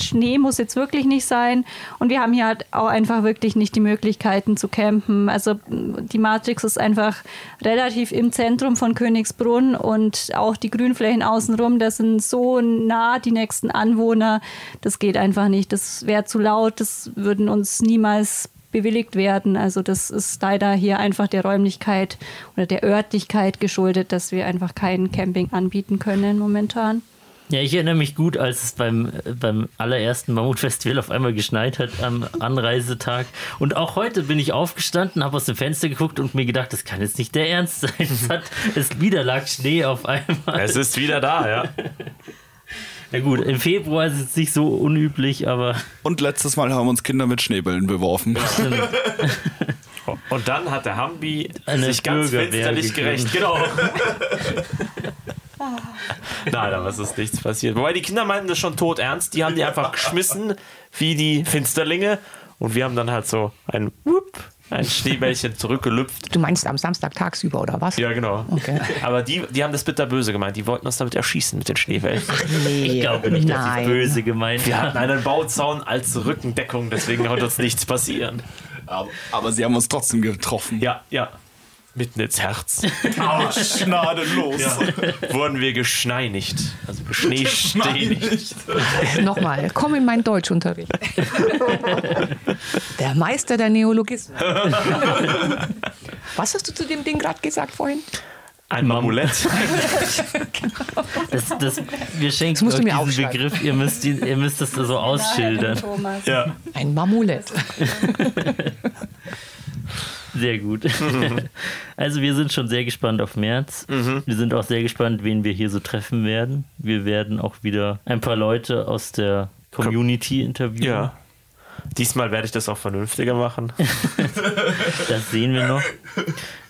Schnee muss jetzt wirklich nicht sein. Und wir haben hier halt auch einfach wirklich nicht die Möglichkeiten zu campen. Also die Matrix ist einfach relativ im Zentrum von Königsbrunn und auch die Grünflächen außenrum, das sind so nah die nächsten Anwohner. Das geht einfach nicht. Das wäre zu laut, das würden uns niemals bewilligt werden. Also das ist leider hier einfach der Räumlichkeit oder der Örtlichkeit geschuldet, dass wir einfach kein Camping anbieten können momentan. Ja, ich erinnere mich gut, als es beim, beim allerersten Mammutfestival auf einmal geschneit hat am Anreisetag. Und auch heute bin ich aufgestanden, habe aus dem Fenster geguckt und mir gedacht, das kann jetzt nicht der Ernst sein. Es, hat, es wieder lag Schnee auf einmal. es ist wieder da, ja. (laughs) Na gut, im Februar ist es nicht so unüblich, aber Und letztes Mal haben uns Kinder mit Schneebällen beworfen. (laughs) Und dann hat der Hambi Eine sich ganz Bürgerwehr finsterlich gerecht. Genau. (laughs) Nein, aber es ist nichts passiert. Wobei die Kinder meinten das schon tot ernst. Die haben die einfach geschmissen wie die Finsterlinge. Und wir haben dann halt so ein Whoop, ein Schneebällchen zurückgelüpft. Du meinst am Samstag tagsüber oder was? Ja, genau. Okay. Aber die, die haben das bitterböse gemeint. Die wollten uns damit erschießen mit den Schneebällen. Nee, ich glaube nicht, dass nein. es böse gemeint Wir hatten einen Bauzaun als Rückendeckung, deswegen konnte uns nichts passieren. Aber, aber sie haben uns trotzdem getroffen. Ja, ja. Mitten ins Herz. (laughs) Ah, schnadenlos. Ja. Wurden wir geschneinigt. Also geschneestänigt. Nochmal, komm in meinen Deutschunterricht. Der Meister der Neologismen. Was hast du zu dem Ding gerade gesagt vorhin? Ein Mamulett. (laughs) Das, das, wir schenken musst du euch mir diesen. Begriff, ihr müsst, ihn, ihr müsst das so ausschildern. Ja. Ein Mamulett. Sehr gut. (laughs) Also wir sind schon sehr gespannt auf März. Wir sind auch sehr gespannt, wen wir hier so treffen werden. Wir werden auch wieder ein paar Leute aus der Community interviewen. Ja. Diesmal werde ich das auch vernünftiger machen. (laughs) Das sehen wir noch.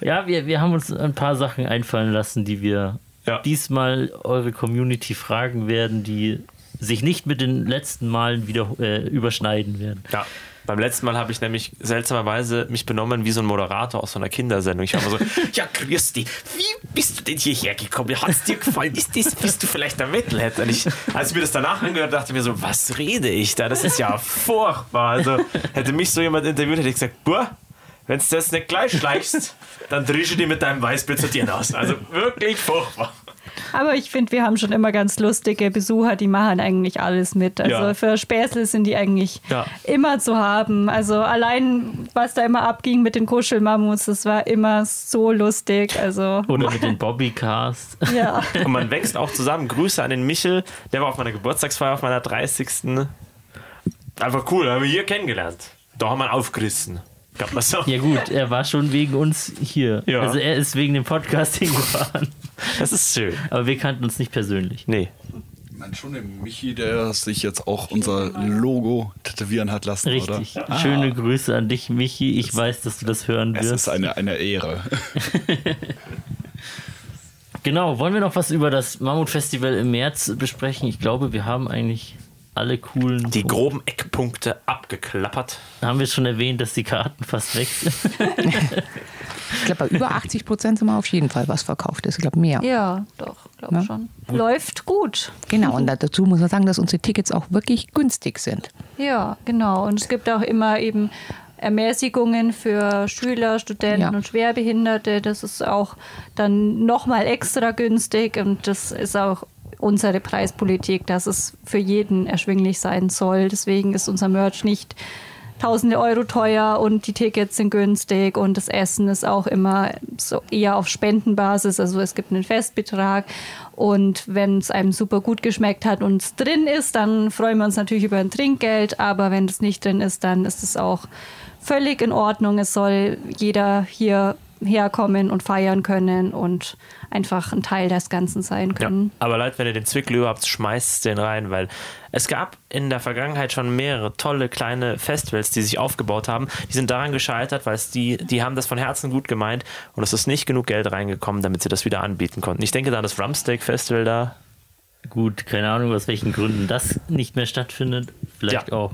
Ja, wir, wir haben uns ein paar Sachen einfallen lassen, die wir Ja. diesmal eure Community fragen werden, die sich nicht mit den letzten Malen wieder äh, überschneiden werden. Ja. Beim letzten Mal habe ich nämlich seltsamerweise mich benommen wie so ein Moderator aus so einer Kindersendung. Ich war immer so, (laughs) ja, grüß dich, wie bist du denn hierher gekommen? Hat es dir gefallen? Ist das, bist du vielleicht der Metalhead? Und ich, als ich mir das danach angehört dachte ich mir so, was rede ich da? Das ist ja furchtbar. Also hätte mich so jemand interviewt, hätte ich gesagt, boah, wenn du das nicht gleich schleichst, dann drische ich dir mit deinem Weißbier zu dir aus. Also wirklich furchtbar. Aber ich finde, wir haben schon immer ganz lustige Besucher, die machen eigentlich alles mit. Also Ja. für Späßle sind die eigentlich Ja. immer zu haben. Also allein, was da immer abging mit den Kuschelmammuts, das war immer so lustig. Also Oder mit den Bobbycast. ja. (laughs) Und man wächst auch zusammen. Grüße an den Michel, der war auf meiner Geburtstagsfeier, auf meiner 30. Einfach cool, haben wir hier kennengelernt. Da haben wir ihn aufgerissen. Ja gut, er war schon wegen uns hier. Ja. Also er ist wegen dem Podcast (laughs) hingefahren. Das ist schön. Aber wir kannten uns nicht persönlich. Nee. Ich meine schon den Michi, der sich jetzt auch unser Logo tätowieren hat lassen, Richtig. oder? Schöne Grüße an dich, Michi. Ich weiß, dass du das hören Es ist wirst. eine, eine Ehre. (laughs) Genau, wollen wir noch was über das Mammut-Festival im März besprechen? Ich glaube, wir haben eigentlich alle coolen. Die groben Eckpunkte abgeklappert. haben wir schon erwähnt, dass die Karten fast weg sind. (laughs) Ich glaube, bei über 80 Prozent sind wir auf jeden Fall was verkauft ist. Ich glaube, mehr. Ja, doch, glaube Ja. schon. Läuft gut. Genau, und dazu muss man sagen, dass unsere Tickets auch wirklich günstig sind. Ja, genau. Und es gibt auch immer eben Ermäßigungen für Schüler, Studenten Ja. und Schwerbehinderte. Das ist auch dann nochmal extra günstig und das ist auch unsere Preispolitik, dass es für jeden erschwinglich sein soll. Deswegen ist unser Merch nicht tausende Euro teuer und die Tickets sind günstig und das Essen ist auch immer so eher auf Spendenbasis. Also es gibt einen Festbetrag und wenn es einem super gut geschmeckt hat und es drin ist, dann freuen wir uns natürlich über ein Trinkgeld. Aber wenn es nicht drin ist, dann ist es auch völlig in Ordnung. Es soll jeder hier herkommen und feiern können und einfach ein Teil des Ganzen sein Ja. können. Aber Leute, wenn ihr den Zwickle habt, schmeißt den rein, weil es gab in der Vergangenheit schon mehrere tolle kleine Festivals, die sich aufgebaut haben. Die sind daran gescheitert, weil es die, die haben das von Herzen gut gemeint und es ist nicht genug Geld reingekommen, damit sie das wieder anbieten konnten. Ich denke da an das Rumsteak Festival da. Gut, keine Ahnung, aus welchen Gründen das nicht mehr stattfindet. Vielleicht Ja. auch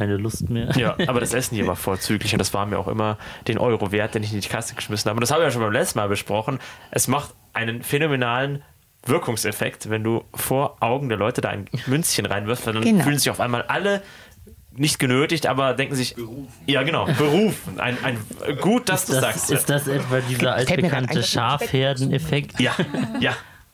keine Lust mehr. Ja, aber das (laughs) Essen hier war vorzüglich und das war mir auch immer den Euro wert, den ich in die Kasse geschmissen habe. Und das habe ich ja schon beim letzten Mal besprochen. Es macht einen phänomenalen Wirkungseffekt, wenn du vor Augen der Leute da ein Münzchen reinwirfst, weil dann Genau. fühlen sich auf einmal alle nicht genötigt, aber denken sich, ja genau, berufen. Ein, ein, gut, dass du Das, sagst. ist das etwa dieser altbekannte Schafherdeneffekt? ja, ja.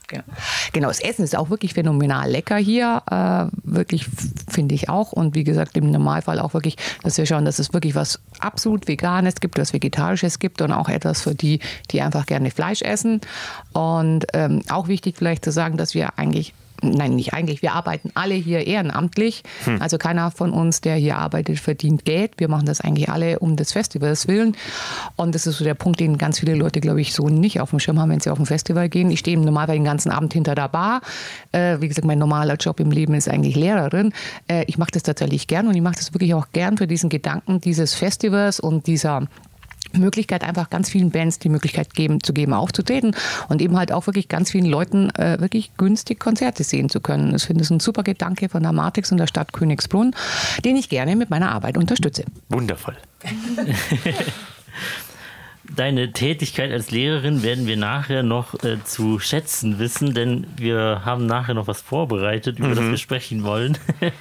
Genau. genau, das Essen ist auch wirklich phänomenal lecker hier. Äh, wirklich finde ich auch. Und wie gesagt, im Normalfall auch wirklich, dass wir schauen, dass es wirklich was absolut Veganes gibt, was Vegetarisches gibt und auch etwas für die, die einfach gerne Fleisch essen. Und ähm, auch wichtig vielleicht zu sagen, dass wir eigentlich Nein, nicht eigentlich. Wir arbeiten alle hier ehrenamtlich. Also keiner von uns, der hier arbeitet, verdient Geld. Wir machen das eigentlich alle um des Festivals willen. Und das ist so der Punkt, den ganz viele Leute, glaube ich, so nicht auf dem Schirm haben, wenn sie auf ein Festival gehen. Ich stehe normalerweise den ganzen Abend hinter der Bar. Äh, wie gesagt, mein normaler Job im Leben ist eigentlich Lehrerin. Äh, ich mache das tatsächlich gern und ich mache das wirklich auch gern für diesen Gedanken dieses Festivals und dieser Möglichkeit, einfach ganz vielen Bands die Möglichkeit geben, zu geben, aufzutreten und eben halt auch wirklich ganz vielen Leuten äh, wirklich günstig Konzerte sehen zu können. Ich finde es ein super Gedanke von der Matrix und der Stadt Königsbrunn, den ich gerne mit meiner Arbeit unterstütze. Wundervoll. (laughs) Deine Tätigkeit als Lehrerin werden wir nachher noch äh, zu schätzen wissen, denn wir haben nachher noch was vorbereitet, über das wir sprechen wollen. (laughs)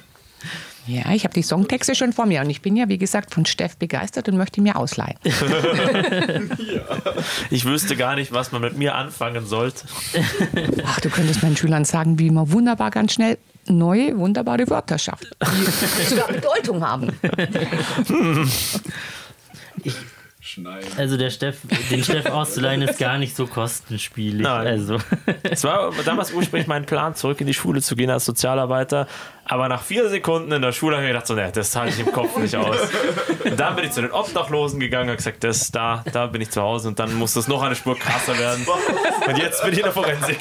Ja, ich habe die Songtexte schon vor mir und ich bin ja, wie gesagt, von Steff begeistert und möchte ihn mir ausleihen. (laughs) Ich wüsste gar nicht, was man mit mir anfangen sollte. Ach, du könntest meinen Schülern sagen, wie man wunderbar ganz schnell neue, wunderbare Wörter schafft, die (laughs) sogar Bedeutung haben. (laughs) Also der Steff, den Steff auszuleihen ist gar nicht so kostenspielig. Nein. Also. Es war damals ursprünglich mein Plan, zurück in die Schule zu gehen als Sozialarbeiter. Aber nach vier Sekunden in der Schule habe ich gedacht, so, ne, das halte ich im Kopf nicht aus. Und dann bin ich zu den Obdachlosen gegangen und gesagt, das, da, da bin ich zu Hause. Und dann muss das noch eine Spur krasser werden. Und jetzt bin ich in der Forensik.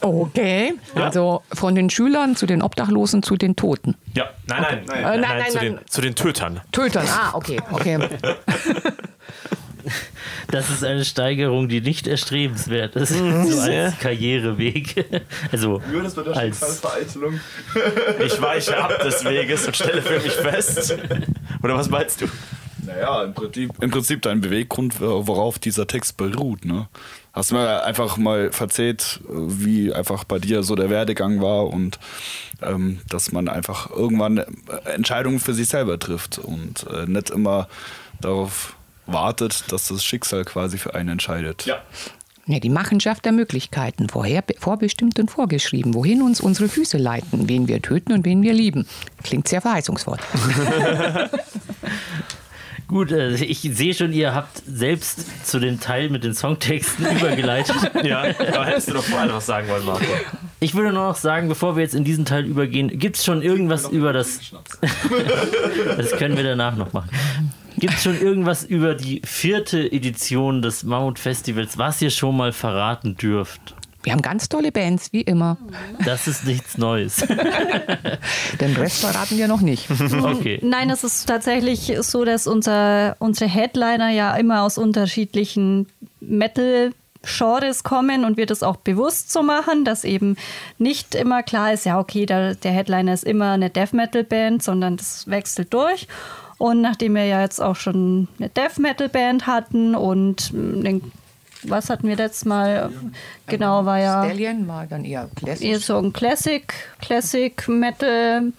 Okay, also von den Schülern zu den Obdachlosen zu den Toten. Ja, nein, nein. nein, Äh, nein, nein, zu, nein. Den, zu den Tötern. Tötern, ah, okay, okay. (laughs) Das ist eine Steigerung, die nicht erstrebenswert ist. Mhm. So als Karriereweg. Also Das wird der als Schicksalsvereitelung. Ich weiche ab des Weges und stelle für mich fest. Oder was meinst du? Naja, im Prinzip, im Prinzip dein Beweggrund, worauf dieser Text beruht. Ne? Hast du mir einfach mal verzählt, wie einfach bei dir so der Werdegang war und ähm, dass man einfach irgendwann äh, Entscheidungen für sich selber trifft und äh, nicht immer darauf wartet, dass das Schicksal quasi für einen entscheidet. Ja. Ja, die Machenschaft der Möglichkeiten, vorher, vorbestimmt und vorgeschrieben, wohin uns unsere Füße leiten, wen wir töten und wen wir lieben. Klingt sehr verheißungsvoll. (laughs) Gut, äh, ich sehe schon, ihr habt selbst zu dem Teil mit den Songtexten (laughs) übergeleitet. Ja, da hättest du doch vorher was sagen wollen, Marco. Ich würde nur noch sagen, bevor wir jetzt in diesen Teil übergehen, gibt es schon irgendwas über das. (laughs) das können wir danach noch machen. Gibt es schon irgendwas über die vierte Edition des Mammut-Festivals, was ihr schon mal verraten dürft? Wir haben ganz tolle Bands, wie immer. Das ist nichts Neues. (laughs) Den Rest verraten wir noch nicht. Okay. Nein, es ist tatsächlich so, dass unser, unsere Headliner ja immer aus unterschiedlichen Metal Genres kommen und wir das auch bewusst so machen, dass eben nicht immer klar ist, ja, okay, der, der Headliner ist immer eine Death Metal Band, sondern das wechselt durch. Und nachdem wir ja jetzt auch schon eine Death Metal Band hatten und den, was hatten wir letztes Mal? Genau, war ja Stallion war dann eher Classic. eher so ein Classic, Classic Metal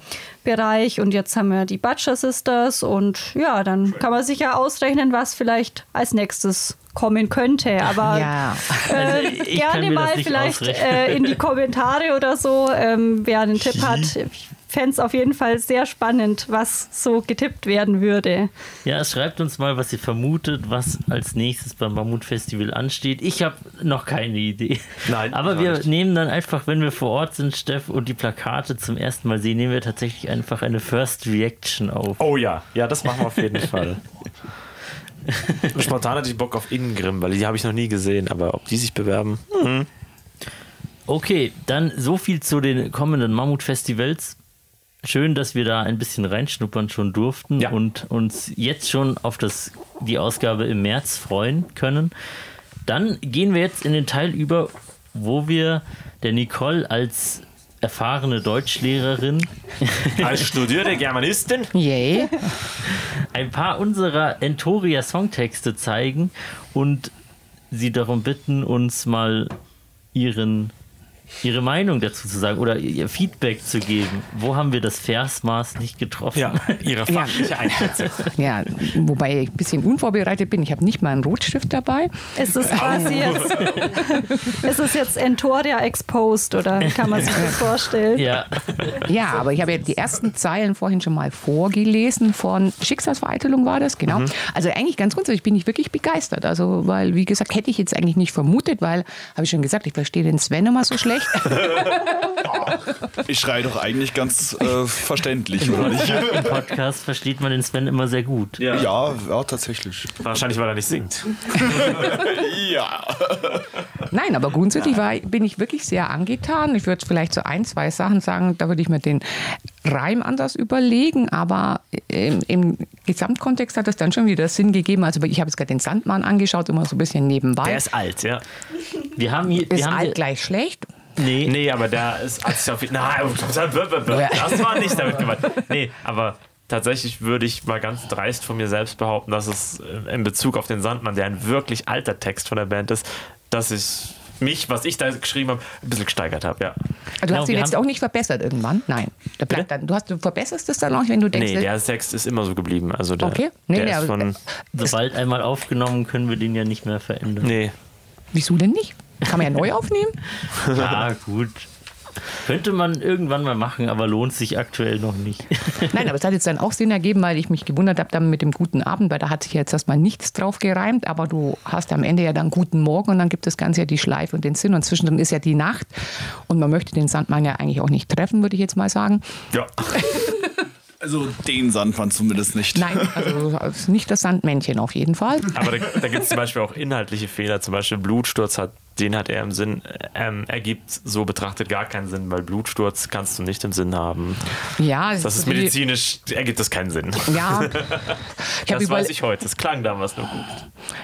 Bereich und jetzt haben wir die Butcher Sisters und ja, dann kann man sich ja ausrechnen, was vielleicht als nächstes kommen könnte. Aber Ja. äh, Also gerne mal vielleicht äh, in die Kommentare oder so, ähm, wer einen Tipp hat. Ich (laughs) fände es auf jeden Fall sehr spannend, was so getippt werden würde. Ja, schreibt uns mal, was ihr vermutet, was als nächstes beim Mammut Festival ansteht. Ich habe noch keine Idee. Nein, Aber wir nicht. nehmen dann einfach, wenn wir vor Ort sind, Steff, und die Plakate zum ersten Mal sehen, nehmen wir tatsächlich einfach eine First Reaction auf. Oh ja, ja, das machen wir auf jeden (laughs) Fall. Spontan hatte ich Bock auf Ingrim, weil die habe ich noch nie gesehen, aber ob die sich bewerben? Okay, dann so viel zu den kommenden Mammut-Festivals. Schön, dass wir da ein bisschen reinschnuppern schon durften Ja. und uns jetzt schon auf das, die Ausgabe im März freuen können. Dann gehen wir jetzt in den Teil über, wo wir der Nicole als erfahrene Deutschlehrerin (laughs) Als studierte Germanistin? Yay. ein paar unserer Entoria-Songtexte zeigen und sie darum bitten, uns mal ihren, ihre Meinung dazu zu sagen oder ihr Feedback zu geben. Wo haben wir das Versmaß nicht getroffen? Ja, ihre fachliche Einschätzung. Ja, wobei ich ein bisschen unvorbereitet bin. Ich habe nicht mal einen Rotstift dabei. Ist es quasi jetzt, ist es jetzt Entoria exposed oder kann man sich das vorstellen? Ja, Ja, aber ich habe ja die ersten Zeilen vorhin schon mal vorgelesen von Schicksalsvereitelung war das, genau. Also eigentlich ganz grundsätzlich bin ich wirklich begeistert. Also, weil, wie gesagt, hätte ich jetzt eigentlich nicht vermutet, weil, habe ich schon gesagt, ich verstehe den Sven immer so schlecht. (laughs) Ich schreie doch eigentlich ganz äh, verständlich, oder nicht? im Podcast versteht man den Sven immer sehr gut. Ja, ja, tatsächlich. Wahrscheinlich, weil er nicht singt. (laughs) Ja. Nein, aber grundsätzlich war, bin ich wirklich sehr angetan. Ich würde vielleicht so ein, zwei Sachen sagen, da würde ich mir den Reim anders überlegen, aber im, im Gesamtkontext hat das dann schon wieder Sinn gegeben. Also ich habe jetzt gerade den Sandmann angeschaut, immer so ein bisschen nebenbei. Der ist alt, ja. Wir haben hier, wir ist haben alt hier, gleich schlecht. Nee, Nee, aber der ist hat sich auf Nein, das war nicht damit gemeint. Nee, aber tatsächlich würde ich mal ganz dreist von mir selbst behaupten, dass es äh, in Bezug auf den Sandmann, der ein wirklich alter Text von der Band ist, dass ich mich, was ich da geschrieben habe, ein bisschen gesteigert habe, ja. Also du Genau, hast ihn jetzt auch nicht verbessert irgendwann? Nein. Der bleibt dann, du, hast, du verbesserst es dann auch, wenn du denkst, Nee, der Text ist immer so geblieben. Also der, Okay. Nee, der nee, ist von. sobald einmal aufgenommen, können wir den ja nicht mehr verändern. Nee. wieso denn nicht? Kann man ja neu aufnehmen? (laughs) Ja, gut. Könnte man irgendwann mal machen, aber lohnt sich aktuell noch nicht. (laughs) Nein, aber es hat jetzt dann auch Sinn ergeben, weil ich mich gewundert habe dann mit dem guten Abend, weil da hat sich jetzt erstmal nichts drauf gereimt, aber du hast am Ende ja dann guten Morgen und dann gibt das Ganze ja die Schleife und den Sinn und zwischendrin ist ja die Nacht und man möchte den Sandmann ja eigentlich auch nicht treffen, würde ich jetzt mal sagen. Ja. (laughs) Also den Sandmann zumindest nicht. Nein, also nicht das Sandmännchen auf jeden Fall. Aber da, da gibt es zum Beispiel auch inhaltliche Fehler. Zum Beispiel Blutsturz hat, den hat er im Sinn, ähm, ergibt so betrachtet gar keinen Sinn, weil Blutsturz kannst du nicht im Sinn haben. Ja, Das ist medizinisch, ergibt das keinen Sinn. Ja, (laughs) Das weiß ich heute. Das klang damals nur gut.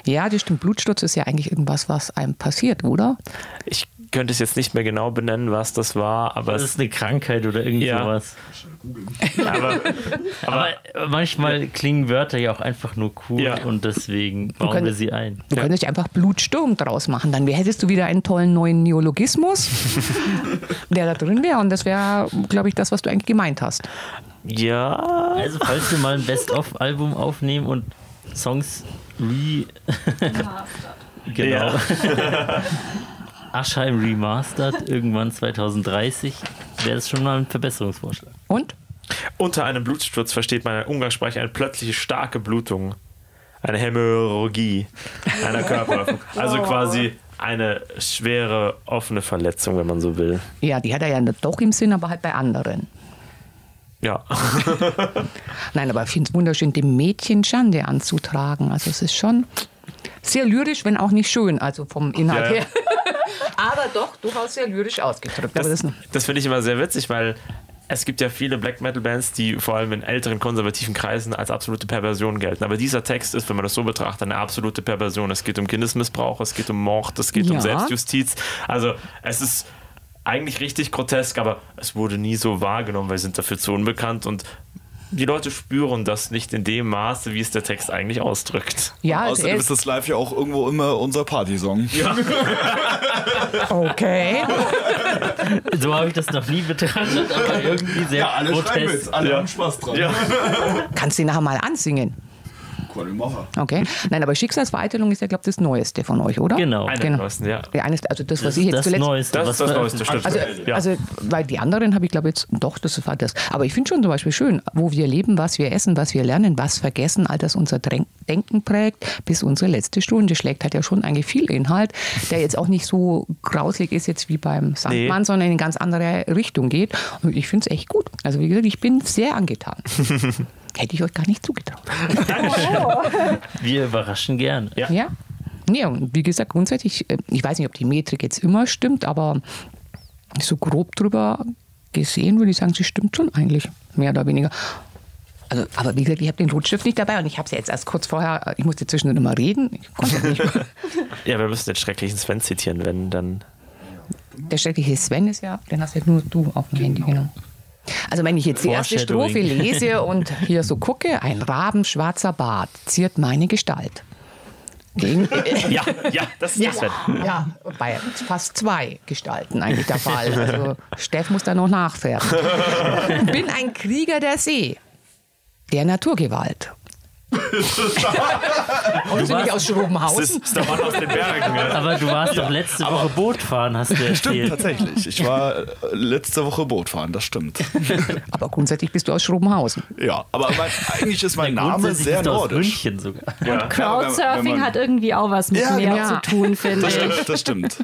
ja, das stimmt. Blutsturz ist ja eigentlich irgendwas, was einem passiert, oder? Ich könnte es jetzt nicht mehr genau benennen, was das war, aber Das es ist eine Krankheit oder irgend Ja. sowas. (laughs) aber, Aber manchmal klingen Wörter ja auch einfach nur cool Ja. und deswegen bauen können- wir sie ein. Du könntest einfach Blutsturm draus machen. Dann hättest du wieder einen tollen neuen Neologismus, (laughs) der da drin wäre. Und das wäre, glaube ich, das, was du eigentlich gemeint hast. ja, Also falls wir mal ein Best-of-Album aufnehmen und Songs re... (laughs) genau. Aschheim Remastered irgendwann 2030 wäre das schon mal ein Verbesserungsvorschlag. Und? Unter einem Blutsturz versteht man in Umgangssprache eine plötzliche starke Blutung, eine Hämorrhagie einer Körperöffnung. (laughs) Also quasi eine schwere offene Verletzung, wenn man so will. Ja, die hat er ja doch im Sinn, aber halt bei anderen. Ja, (laughs) Nein, aber ich finde es wunderschön, dem Mädchen Schande anzutragen. Also es ist schon sehr lyrisch, wenn auch nicht schön, also vom Inhalt Ja, ja. her. (laughs) aber doch durchaus sehr lyrisch ausgedrückt. Das, das, das finde ich immer sehr witzig, weil es gibt ja viele Black Metal Bands, die vor allem in älteren konservativen Kreisen als absolute Perversion gelten. Aber dieser Text ist, wenn man das so betrachtet, eine absolute Perversion. Es geht um Kindesmissbrauch, es geht um Mord, es geht Ja. um Selbstjustiz. Also es ist eigentlich richtig grotesk, aber es wurde nie so wahrgenommen, weil sie sind dafür zu unbekannt und die Leute spüren das nicht in dem Maße, wie es der Text eigentlich ausdrückt. ja, also Außerdem er ist das live ja auch irgendwo immer unser Partysong. (laughs) okay. (laughs) So habe ich das noch nie betrachtet, aber irgendwie sehr grotesk. alle haben Spaß dran. Ja. Kannst du ihn nachher mal ansingen? Können wir machen. Okay. Nein, aber Schicksalsvereitelung ist ja, glaube ich, das Neueste von euch, oder? Genau. Genau. neuesten, ja. Ja, eines, also das, was Das ich ist jetzt das zuletzt Neueste, Das ist das Neueste, stimmt. Also, Ja. also, weil die anderen habe ich glaube jetzt, doch, das war das. Aber ich finde schon zum Beispiel schön, wo wir leben, was wir essen, was wir lernen, was vergessen, all das unser Denken prägt, bis unsere letzte Stunde schlägt halt ja schon eigentlich viel Inhalt, der jetzt auch nicht so grauslig ist jetzt wie beim Sandmann, Nee. sondern in eine ganz andere Richtung geht. Und ich finde es echt gut. Also wie gesagt, ich bin sehr angetan. (laughs) Hätte ich euch gar nicht zugetraut. Wir überraschen gern. Ja. Ja. Nee, und wie gesagt, grundsätzlich, äh, ich weiß nicht, ob die Metrik jetzt immer stimmt, aber so grob drüber gesehen würde ich sagen, sie stimmt schon eigentlich, mehr oder weniger. Also, aber wie gesagt, ich habe den Rotstift nicht dabei und ich habe es ja jetzt erst kurz vorher, äh, ich musste zwischendurch immer reden. Ich konnte nicht. (laughs) ja, wir müssen den schrecklichen Sven zitieren, wenn dann. Der schreckliche Sven ist ja, den hast ja nur du auf dem Handy, genau. Also wenn ich jetzt die erste. Strophe lese und hier so gucke, ein rabenschwarzer Bart ziert meine Gestalt. Gegen, (laughs) Ja, ja, das ist Ja, der Sven. ja, bei fast zwei Gestalten eigentlich der Fall. Also Steff muss da noch nachfärben. Bin ein Krieger der See, der Naturgewalt. (laughs) Und sind nicht aus Das Schrobenhausen? ist, ist der Mann aus den Bergen. Ja. Aber du warst doch letzte Woche Boot fahren, hast du Stimmt, erzählt. tatsächlich. Ich war äh, letzte Woche Boot fahren, das stimmt. (laughs) Aber grundsätzlich bist du aus Schrobenhausen. Ja, aber mein, eigentlich ist mein Name Grundsätzlich sehr du aus nordisch. München sogar. Ja. Crowdsurfing man- hat irgendwie auch was mit Ja, Meer genau. zu tun, finde Das ich. stimmt, das stimmt.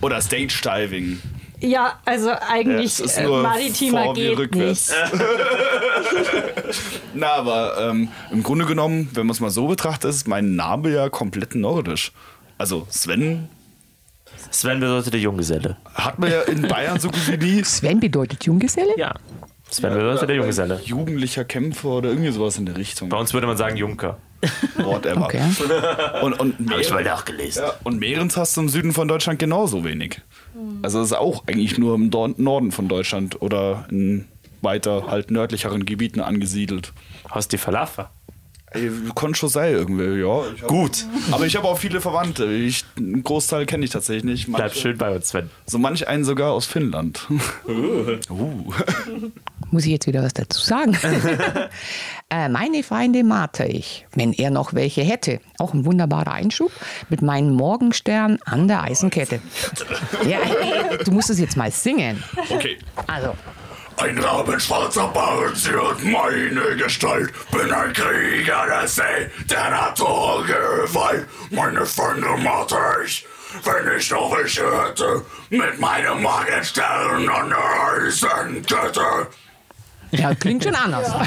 Oder Stage Diving. Ja, also eigentlich es ist äh, nur maritimer vor wie geht rückwärts. nicht. (laughs) Na, aber ähm, im Grunde genommen, wenn man es mal so betrachtet, ist mein Name ja komplett nordisch. Also Sven Sven bedeutet der Junggeselle. hat man ja in (laughs) Bayern so gut wie nie. Sven bedeutet Junggeselle? Ja. Sven bedeutet der Junggeselle. Jugendlicher Kämpfer oder irgendwie sowas in der Richtung. Bei uns würde man sagen Junker. (laughs) Whatever. Okay. Und, und, Mehren, nachgelesen. ja, und Mehrens hast du im Süden von Deutschland genauso wenig. Also das ist auch eigentlich nur im Norden von Deutschland oder in weiter halt nördlicheren Gebieten angesiedelt. Hast die Falafel? Ey, sein irgendwie, ja. Gut. Aber ich habe auch viele Verwandte. Ich, einen Großteil kenne ich tatsächlich nicht. Manche, Bleib schön bei uns, Sven. So manch einen sogar aus Finnland. (laughs) uh. Muss ich jetzt wieder was dazu sagen? (laughs) äh, meine Feinde marter ich, wenn er noch welche hätte. Auch ein wunderbarer Einschub mit meinem Morgenstern an der Eisenkette. (laughs) Ja, du musst es jetzt mal singen. Okay. Also, Ein rabenschwarzer Bart ziert meine Gestalt. Bin ein Krieger der See, der Naturgewalt. Meine Feinde marter ich, wenn ich noch welche hätte. Mit meinem Morgenstern an der Eisenkette. Ja, klingt schon anders. (laughs)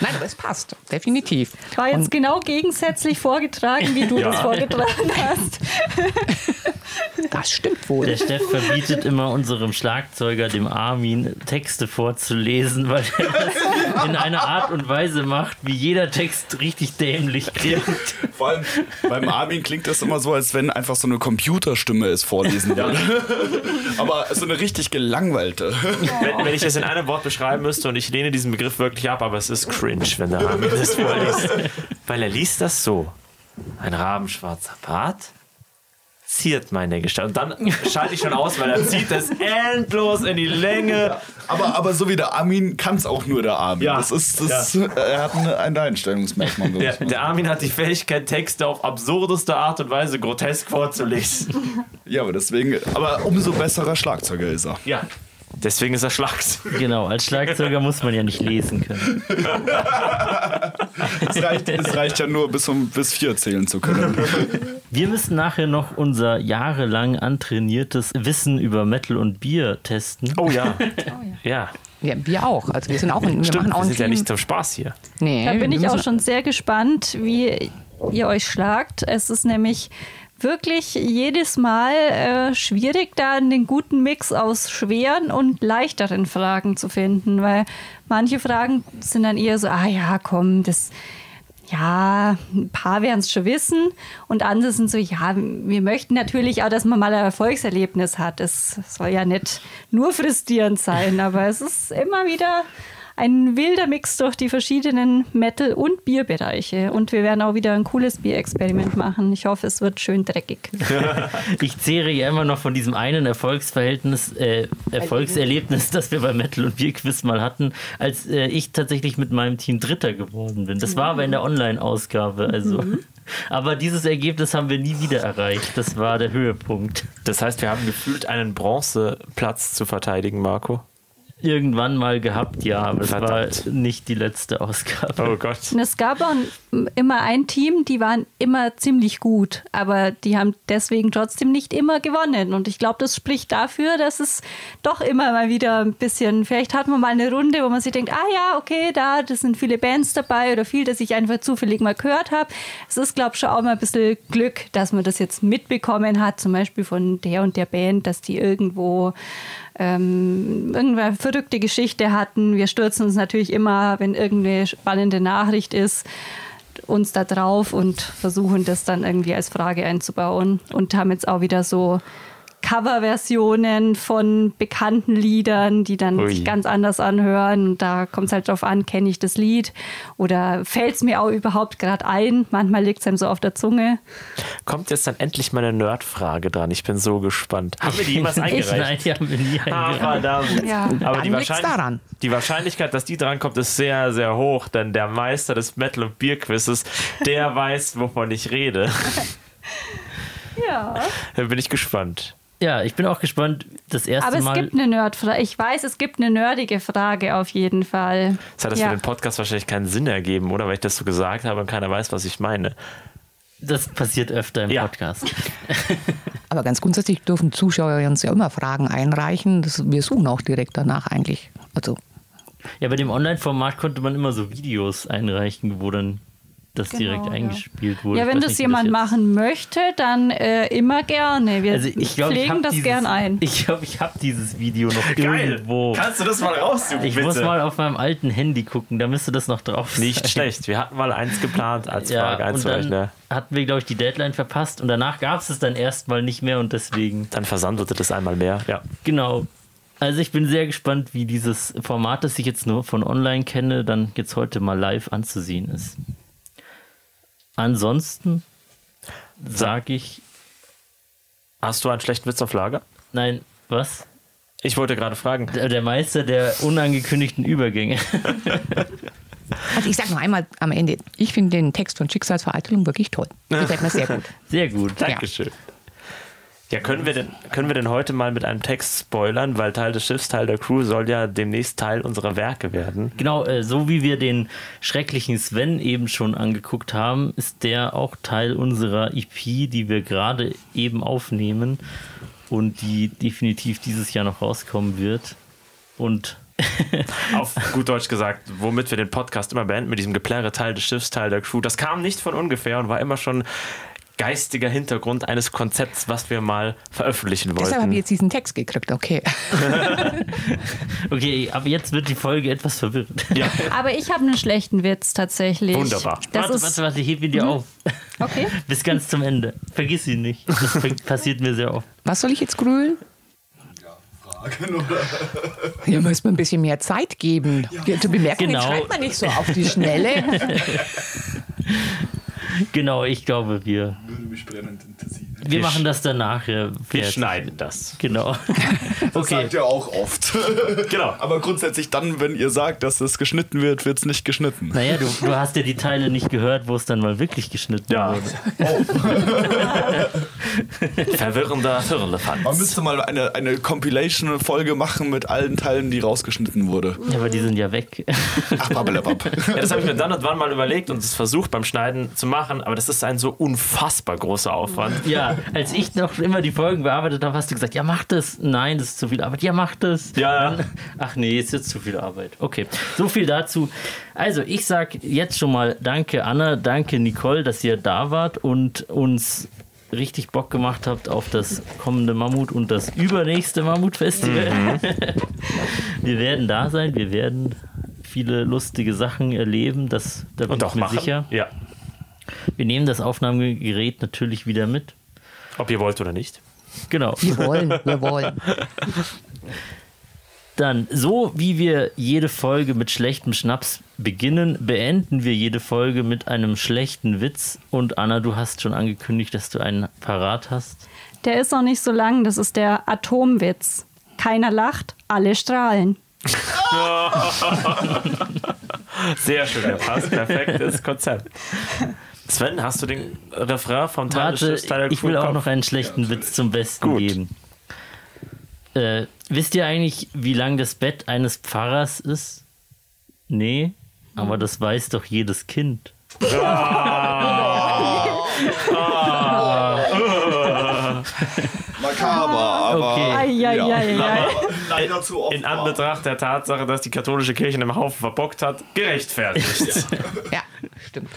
Nein, aber es passt, definitiv. War jetzt Und- genau gegensätzlich vorgetragen, wie du das vorgetragen hast. (laughs) Das stimmt wohl. Der Steff verbietet immer unserem Schlagzeuger, dem Armin, Texte vorzulesen, weil er das in einer Art und Weise macht, wie jeder Text richtig dämlich klingt. Vor allem beim Armin klingt das immer so, als wenn einfach so eine Computerstimme es vorlesen würde. Aber so eine richtig gelangweilte. Wenn, wenn ich das in einem Wort beschreiben müsste und ich lehne diesen Begriff wirklich ab, aber es ist cringe, wenn der Armin das (laughs) vorliest. Weil er liest das so. Ein rabenschwarzer Bart ziert meine Gestalt. Und dann schalte ich schon aus, weil er zieht es endlos in die Länge. Aber, aber so wie der Armin kann es auch nur der Armin. Ja. Das ist, das, Er hat eine, ein Einstellungsmerkmal. Der, der Armin hat die Fähigkeit, Texte auf absurdeste Art und Weise grotesk vorzulesen. Ja, aber deswegen, aber umso besserer Schlagzeuger ist er. Ja. Deswegen ist er Schlagzeug. Genau, als Schlagzeuger muss man ja nicht lesen können. Es reicht, es reicht ja nur bis, um, bis vier zählen zu können. Wir müssen nachher noch unser jahrelang antrainiertes Wissen über Metal und Bier testen. Oh ja. (laughs) Ja. Ja, wir auch. Also wir sind auch ein, wir Stimmt, machen auch ein sind ja Team. nicht zum Spaß hier. nee, Da bin ich auch schon sehr gespannt, wie ihr euch schlagt. Es ist nämlich wirklich jedes Mal äh, schwierig, da einen guten Mix aus schweren und leichteren Fragen zu finden, weil manche Fragen sind dann eher so, ah ja, komm, das, ja, ein paar werden es schon wissen und andere sind so, ja, wir möchten natürlich auch, dass man mal ein Erfolgserlebnis hat. Es soll ja nicht nur frustrierend sein, aber es ist immer wieder ein wilder Mix durch die verschiedenen Metal- und Bierbereiche. Und wir werden auch wieder ein cooles Bierexperiment machen. Ich hoffe, es wird schön dreckig. (laughs) Ich zehre ja immer noch von diesem einen Erfolgsverhältnis, äh, Erfolgserlebnis, das wir beim Metal- und Bierquiz mal hatten, als äh, ich tatsächlich mit meinem Team Dritter geworden bin. Das war aber in der Online-Ausgabe. Also. Aber dieses Ergebnis haben wir nie wieder erreicht. Das war der Höhepunkt. Das heißt, wir haben gefühlt einen Bronzeplatz zu verteidigen, Marco. Irgendwann mal gehabt, ja, aber es war Verdammt. nicht die letzte Ausgabe. Oh Gott. Und es gab auch immer ein Team, die waren immer ziemlich gut, aber die haben deswegen trotzdem nicht immer gewonnen. Und ich glaube, das spricht dafür, dass es doch immer mal wieder ein bisschen, vielleicht hat man mal eine Runde, wo man sich denkt, ah ja, okay, da, das sind viele Bands dabei oder viel, das ich einfach zufällig mal gehört habe. Es ist, glaube ich, schon auch mal ein bisschen Glück, dass man das jetzt mitbekommen hat, zum Beispiel von der und der Band, dass die irgendwo ähm, irgendeine verrückte Geschichte hatten. Wir stürzen uns natürlich immer, wenn irgendeine spannende Nachricht ist, uns da drauf und versuchen das dann irgendwie als Frage einzubauen und haben jetzt auch wieder so Coverversionen von bekannten Liedern, die dann Ui. sich ganz anders anhören. Und da kommt es halt drauf an, kenne ich das Lied oder fällt es mir auch überhaupt gerade ein. Manchmal liegt es einem so auf der Zunge. Kommt jetzt dann endlich meine Nerd-Frage dran? Ich bin so gespannt. Haben wir die jemals (laughs) Nein, eingereicht? die haben wir nie Ah, eingereicht. verdammt. Ja. Aber die, Dann Wahrscheinlich daran. die Wahrscheinlichkeit, dass die drankommt, ist sehr, sehr hoch, denn der Meister des Metal- und Bierquizzes, der (laughs) weiß, wovon ich rede. Ja. Da bin ich gespannt. Ja, ich bin auch gespannt. Das erste Aber es Mal. gibt eine Nerdfrage. Ich weiß, es gibt eine nerdige Frage auf jeden Fall. Das hat das Ja. für den Podcast wahrscheinlich keinen Sinn ergeben, oder? Weil ich das so gesagt habe und keiner weiß, was ich meine. Das passiert öfter im Ja. Podcast. (laughs) Aber ganz grundsätzlich dürfen Zuschauer uns ja immer Fragen einreichen. Das, wir suchen auch direkt danach eigentlich. Also Ja, bei dem Online-Format konnte man immer so Videos einreichen, wo dann das Genau, direkt ja. eingespielt wurde. Ja, Ich wenn das nicht, jemand jetzt- machen möchte, dann äh, immer gerne. Wir Also ich glaube, ich pflegen habe das dieses, gern ein. (laughs) Ich glaube, ich habe dieses Video noch irgendwo. Kannst du das mal raussuchen, Ich muss mal auf meinem alten Handy gucken, da müsste das noch drauf sein. Nicht schlecht. Wir hatten mal eins geplant als Ja, Frage und einzureichen. dann ja. hatten wir, glaube ich, die Deadline verpasst und danach gab es es dann erstmal nicht mehr und deswegen, Dann versandete das einmal mehr. Ja. genau. Also ich bin sehr gespannt, wie dieses Format, das ich jetzt nur von online kenne, dann jetzt heute mal live anzusehen ist. Ansonsten sage ich, Hast du einen schlechten Witz auf Lager? nein, was? Ich wollte gerade fragen, Der Meister der unangekündigten Übergänge. (laughs) Also ich sage noch einmal am Ende, ich finde den Text von Schicksalsvereitelung wirklich toll. (laughs) Gefällt mir sehr gut. Sehr gut. Dankeschön. Ja, können wir, denn, können wir denn heute mal mit einem Text spoilern, weil Teil des Schiffs, Teil der Crew soll ja demnächst Teil unserer Werke werden. Genau, äh, so wie wir den schrecklichen Sven eben schon angeguckt haben, ist der auch Teil unserer EP, die wir gerade eben aufnehmen und die definitiv dieses Jahr noch rauskommen wird. Und (laughs) Auf gut Deutsch gesagt, womit wir den Podcast immer beenden, mit diesem Geplärre Teil des Schiffs, Teil der Crew. Das kam nicht von ungefähr und war immer schon geistiger Hintergrund eines Konzepts, was wir mal veröffentlichen Deshalb habe ich wollten. jetzt diesen Text gekriegt, okay. (laughs) okay, aber jetzt wird die Folge etwas verwirrend. Ja, Aber ich habe einen schlechten Witz tatsächlich. Wunderbar. Das warte, warte, warte, ich heb ihn dir auf. Okay. (laughs) Bis ganz zum Ende. Vergiss ihn nicht. Das (laughs) passiert mir sehr oft. Was soll ich jetzt grühlen? Ihr müsst mir ein bisschen mehr Zeit geben. Ja. Zu bemerken, Genau. schreibt man nicht so auf die Schnelle. (laughs) Genau, ich glaube, wir, Würde mich brennend interessieren. wir machen das danach. Ja, wir schneiden das. Genau. (laughs) Das Okay. sagt ihr auch oft. (laughs) Genau. Aber grundsätzlich dann, wenn ihr sagt, dass es geschnitten wird, wird es nicht geschnitten. Naja, du, du hast ja die Teile nicht gehört, wo es dann mal wirklich geschnitten Ja. wurde. Verwirrender Man Firlefanz. müsste mal eine, eine Compilation-Folge machen mit allen Teilen, die rausgeschnitten wurde. Ja, aber die sind ja weg. Ach, babbelabab. Ja, das habe ich mir dann und wann mal überlegt und es versucht beim Schneiden zu machen, aber das ist ein so unfassbar großer Aufwand. Ja, als ich noch immer die Folgen bearbeitet habe, hast du gesagt, ja, mach das. Nein, das ist zu viel Arbeit. Ja, mach das. Ja, ach nee, ist jetzt zu viel Arbeit. Okay, so viel dazu. Also, ich sag jetzt schon mal danke, Anna, danke, Nicole, dass ihr da wart und uns richtig Bock gemacht habt auf das kommende Mammut und das übernächste Mammutfestival. Mhm. (laughs) Wir werden da sein, wir werden viele lustige Sachen erleben, das, da bin Und ich mir machen. sicher. Ja. Wir nehmen das Aufnahmegerät natürlich wieder mit. Ob ihr wollt oder nicht. Genau. Wir wollen, wir wollen. Dann, so wie wir jede Folge mit schlechtem Schnaps beginnen, beenden wir jede Folge mit einem schlechten Witz. Und Anna, du hast schon angekündigt, dass du einen parat hast. Der ist noch nicht so lang, das ist der Atomwitz. Keiner lacht, alle strahlen. (laughs) Sehr schön, der passt. Perfektes Konzept. Sven, hast du den Refrain vom des Warte, der ich will im auch noch einen schlechten Witz zum Besten Gut. geben. Äh, wisst ihr eigentlich, wie lang das Bett eines Pfarrers ist? Nee, aber das weiß doch jedes Kind. (laughs) Makaber, aber Okay. Leider zu oft. In Anbetracht der Tatsache, dass die katholische Kirche einen Haufen verbockt hat, gerechtfertigt. Ja, stimmt.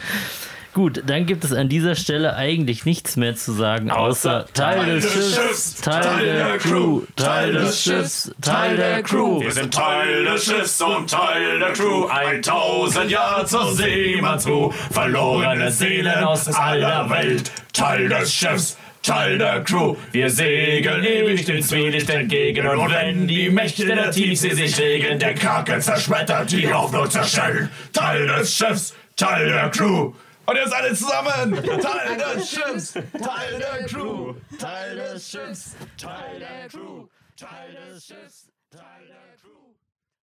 Gut, dann gibt es an dieser Stelle eigentlich nichts mehr zu sagen, außer Außer Teil des Schiffs, Teil der Crew, Teil des Schiffs, Teil der Crew. Wir sind Teil des Schiffs und Teil der Crew. 1000 Jahre zur Seemannsruh. Verlorene Seelen aus aller Welt. Teil des Schiffs. Teil der Crew, wir segeln ewig dem Zwielicht entgegen und wenn die Mächte der Tiefsee sich regen, der Kraken zerschmettert, die Hoffnung zerschellt. Teil des Schiffs, Teil der Crew. Und jetzt alle zusammen! (laughs) Teil des Schiffs! Teil der Crew! Teil des Schiffs! Teil der Crew, Teil des Schiffs, Teil der.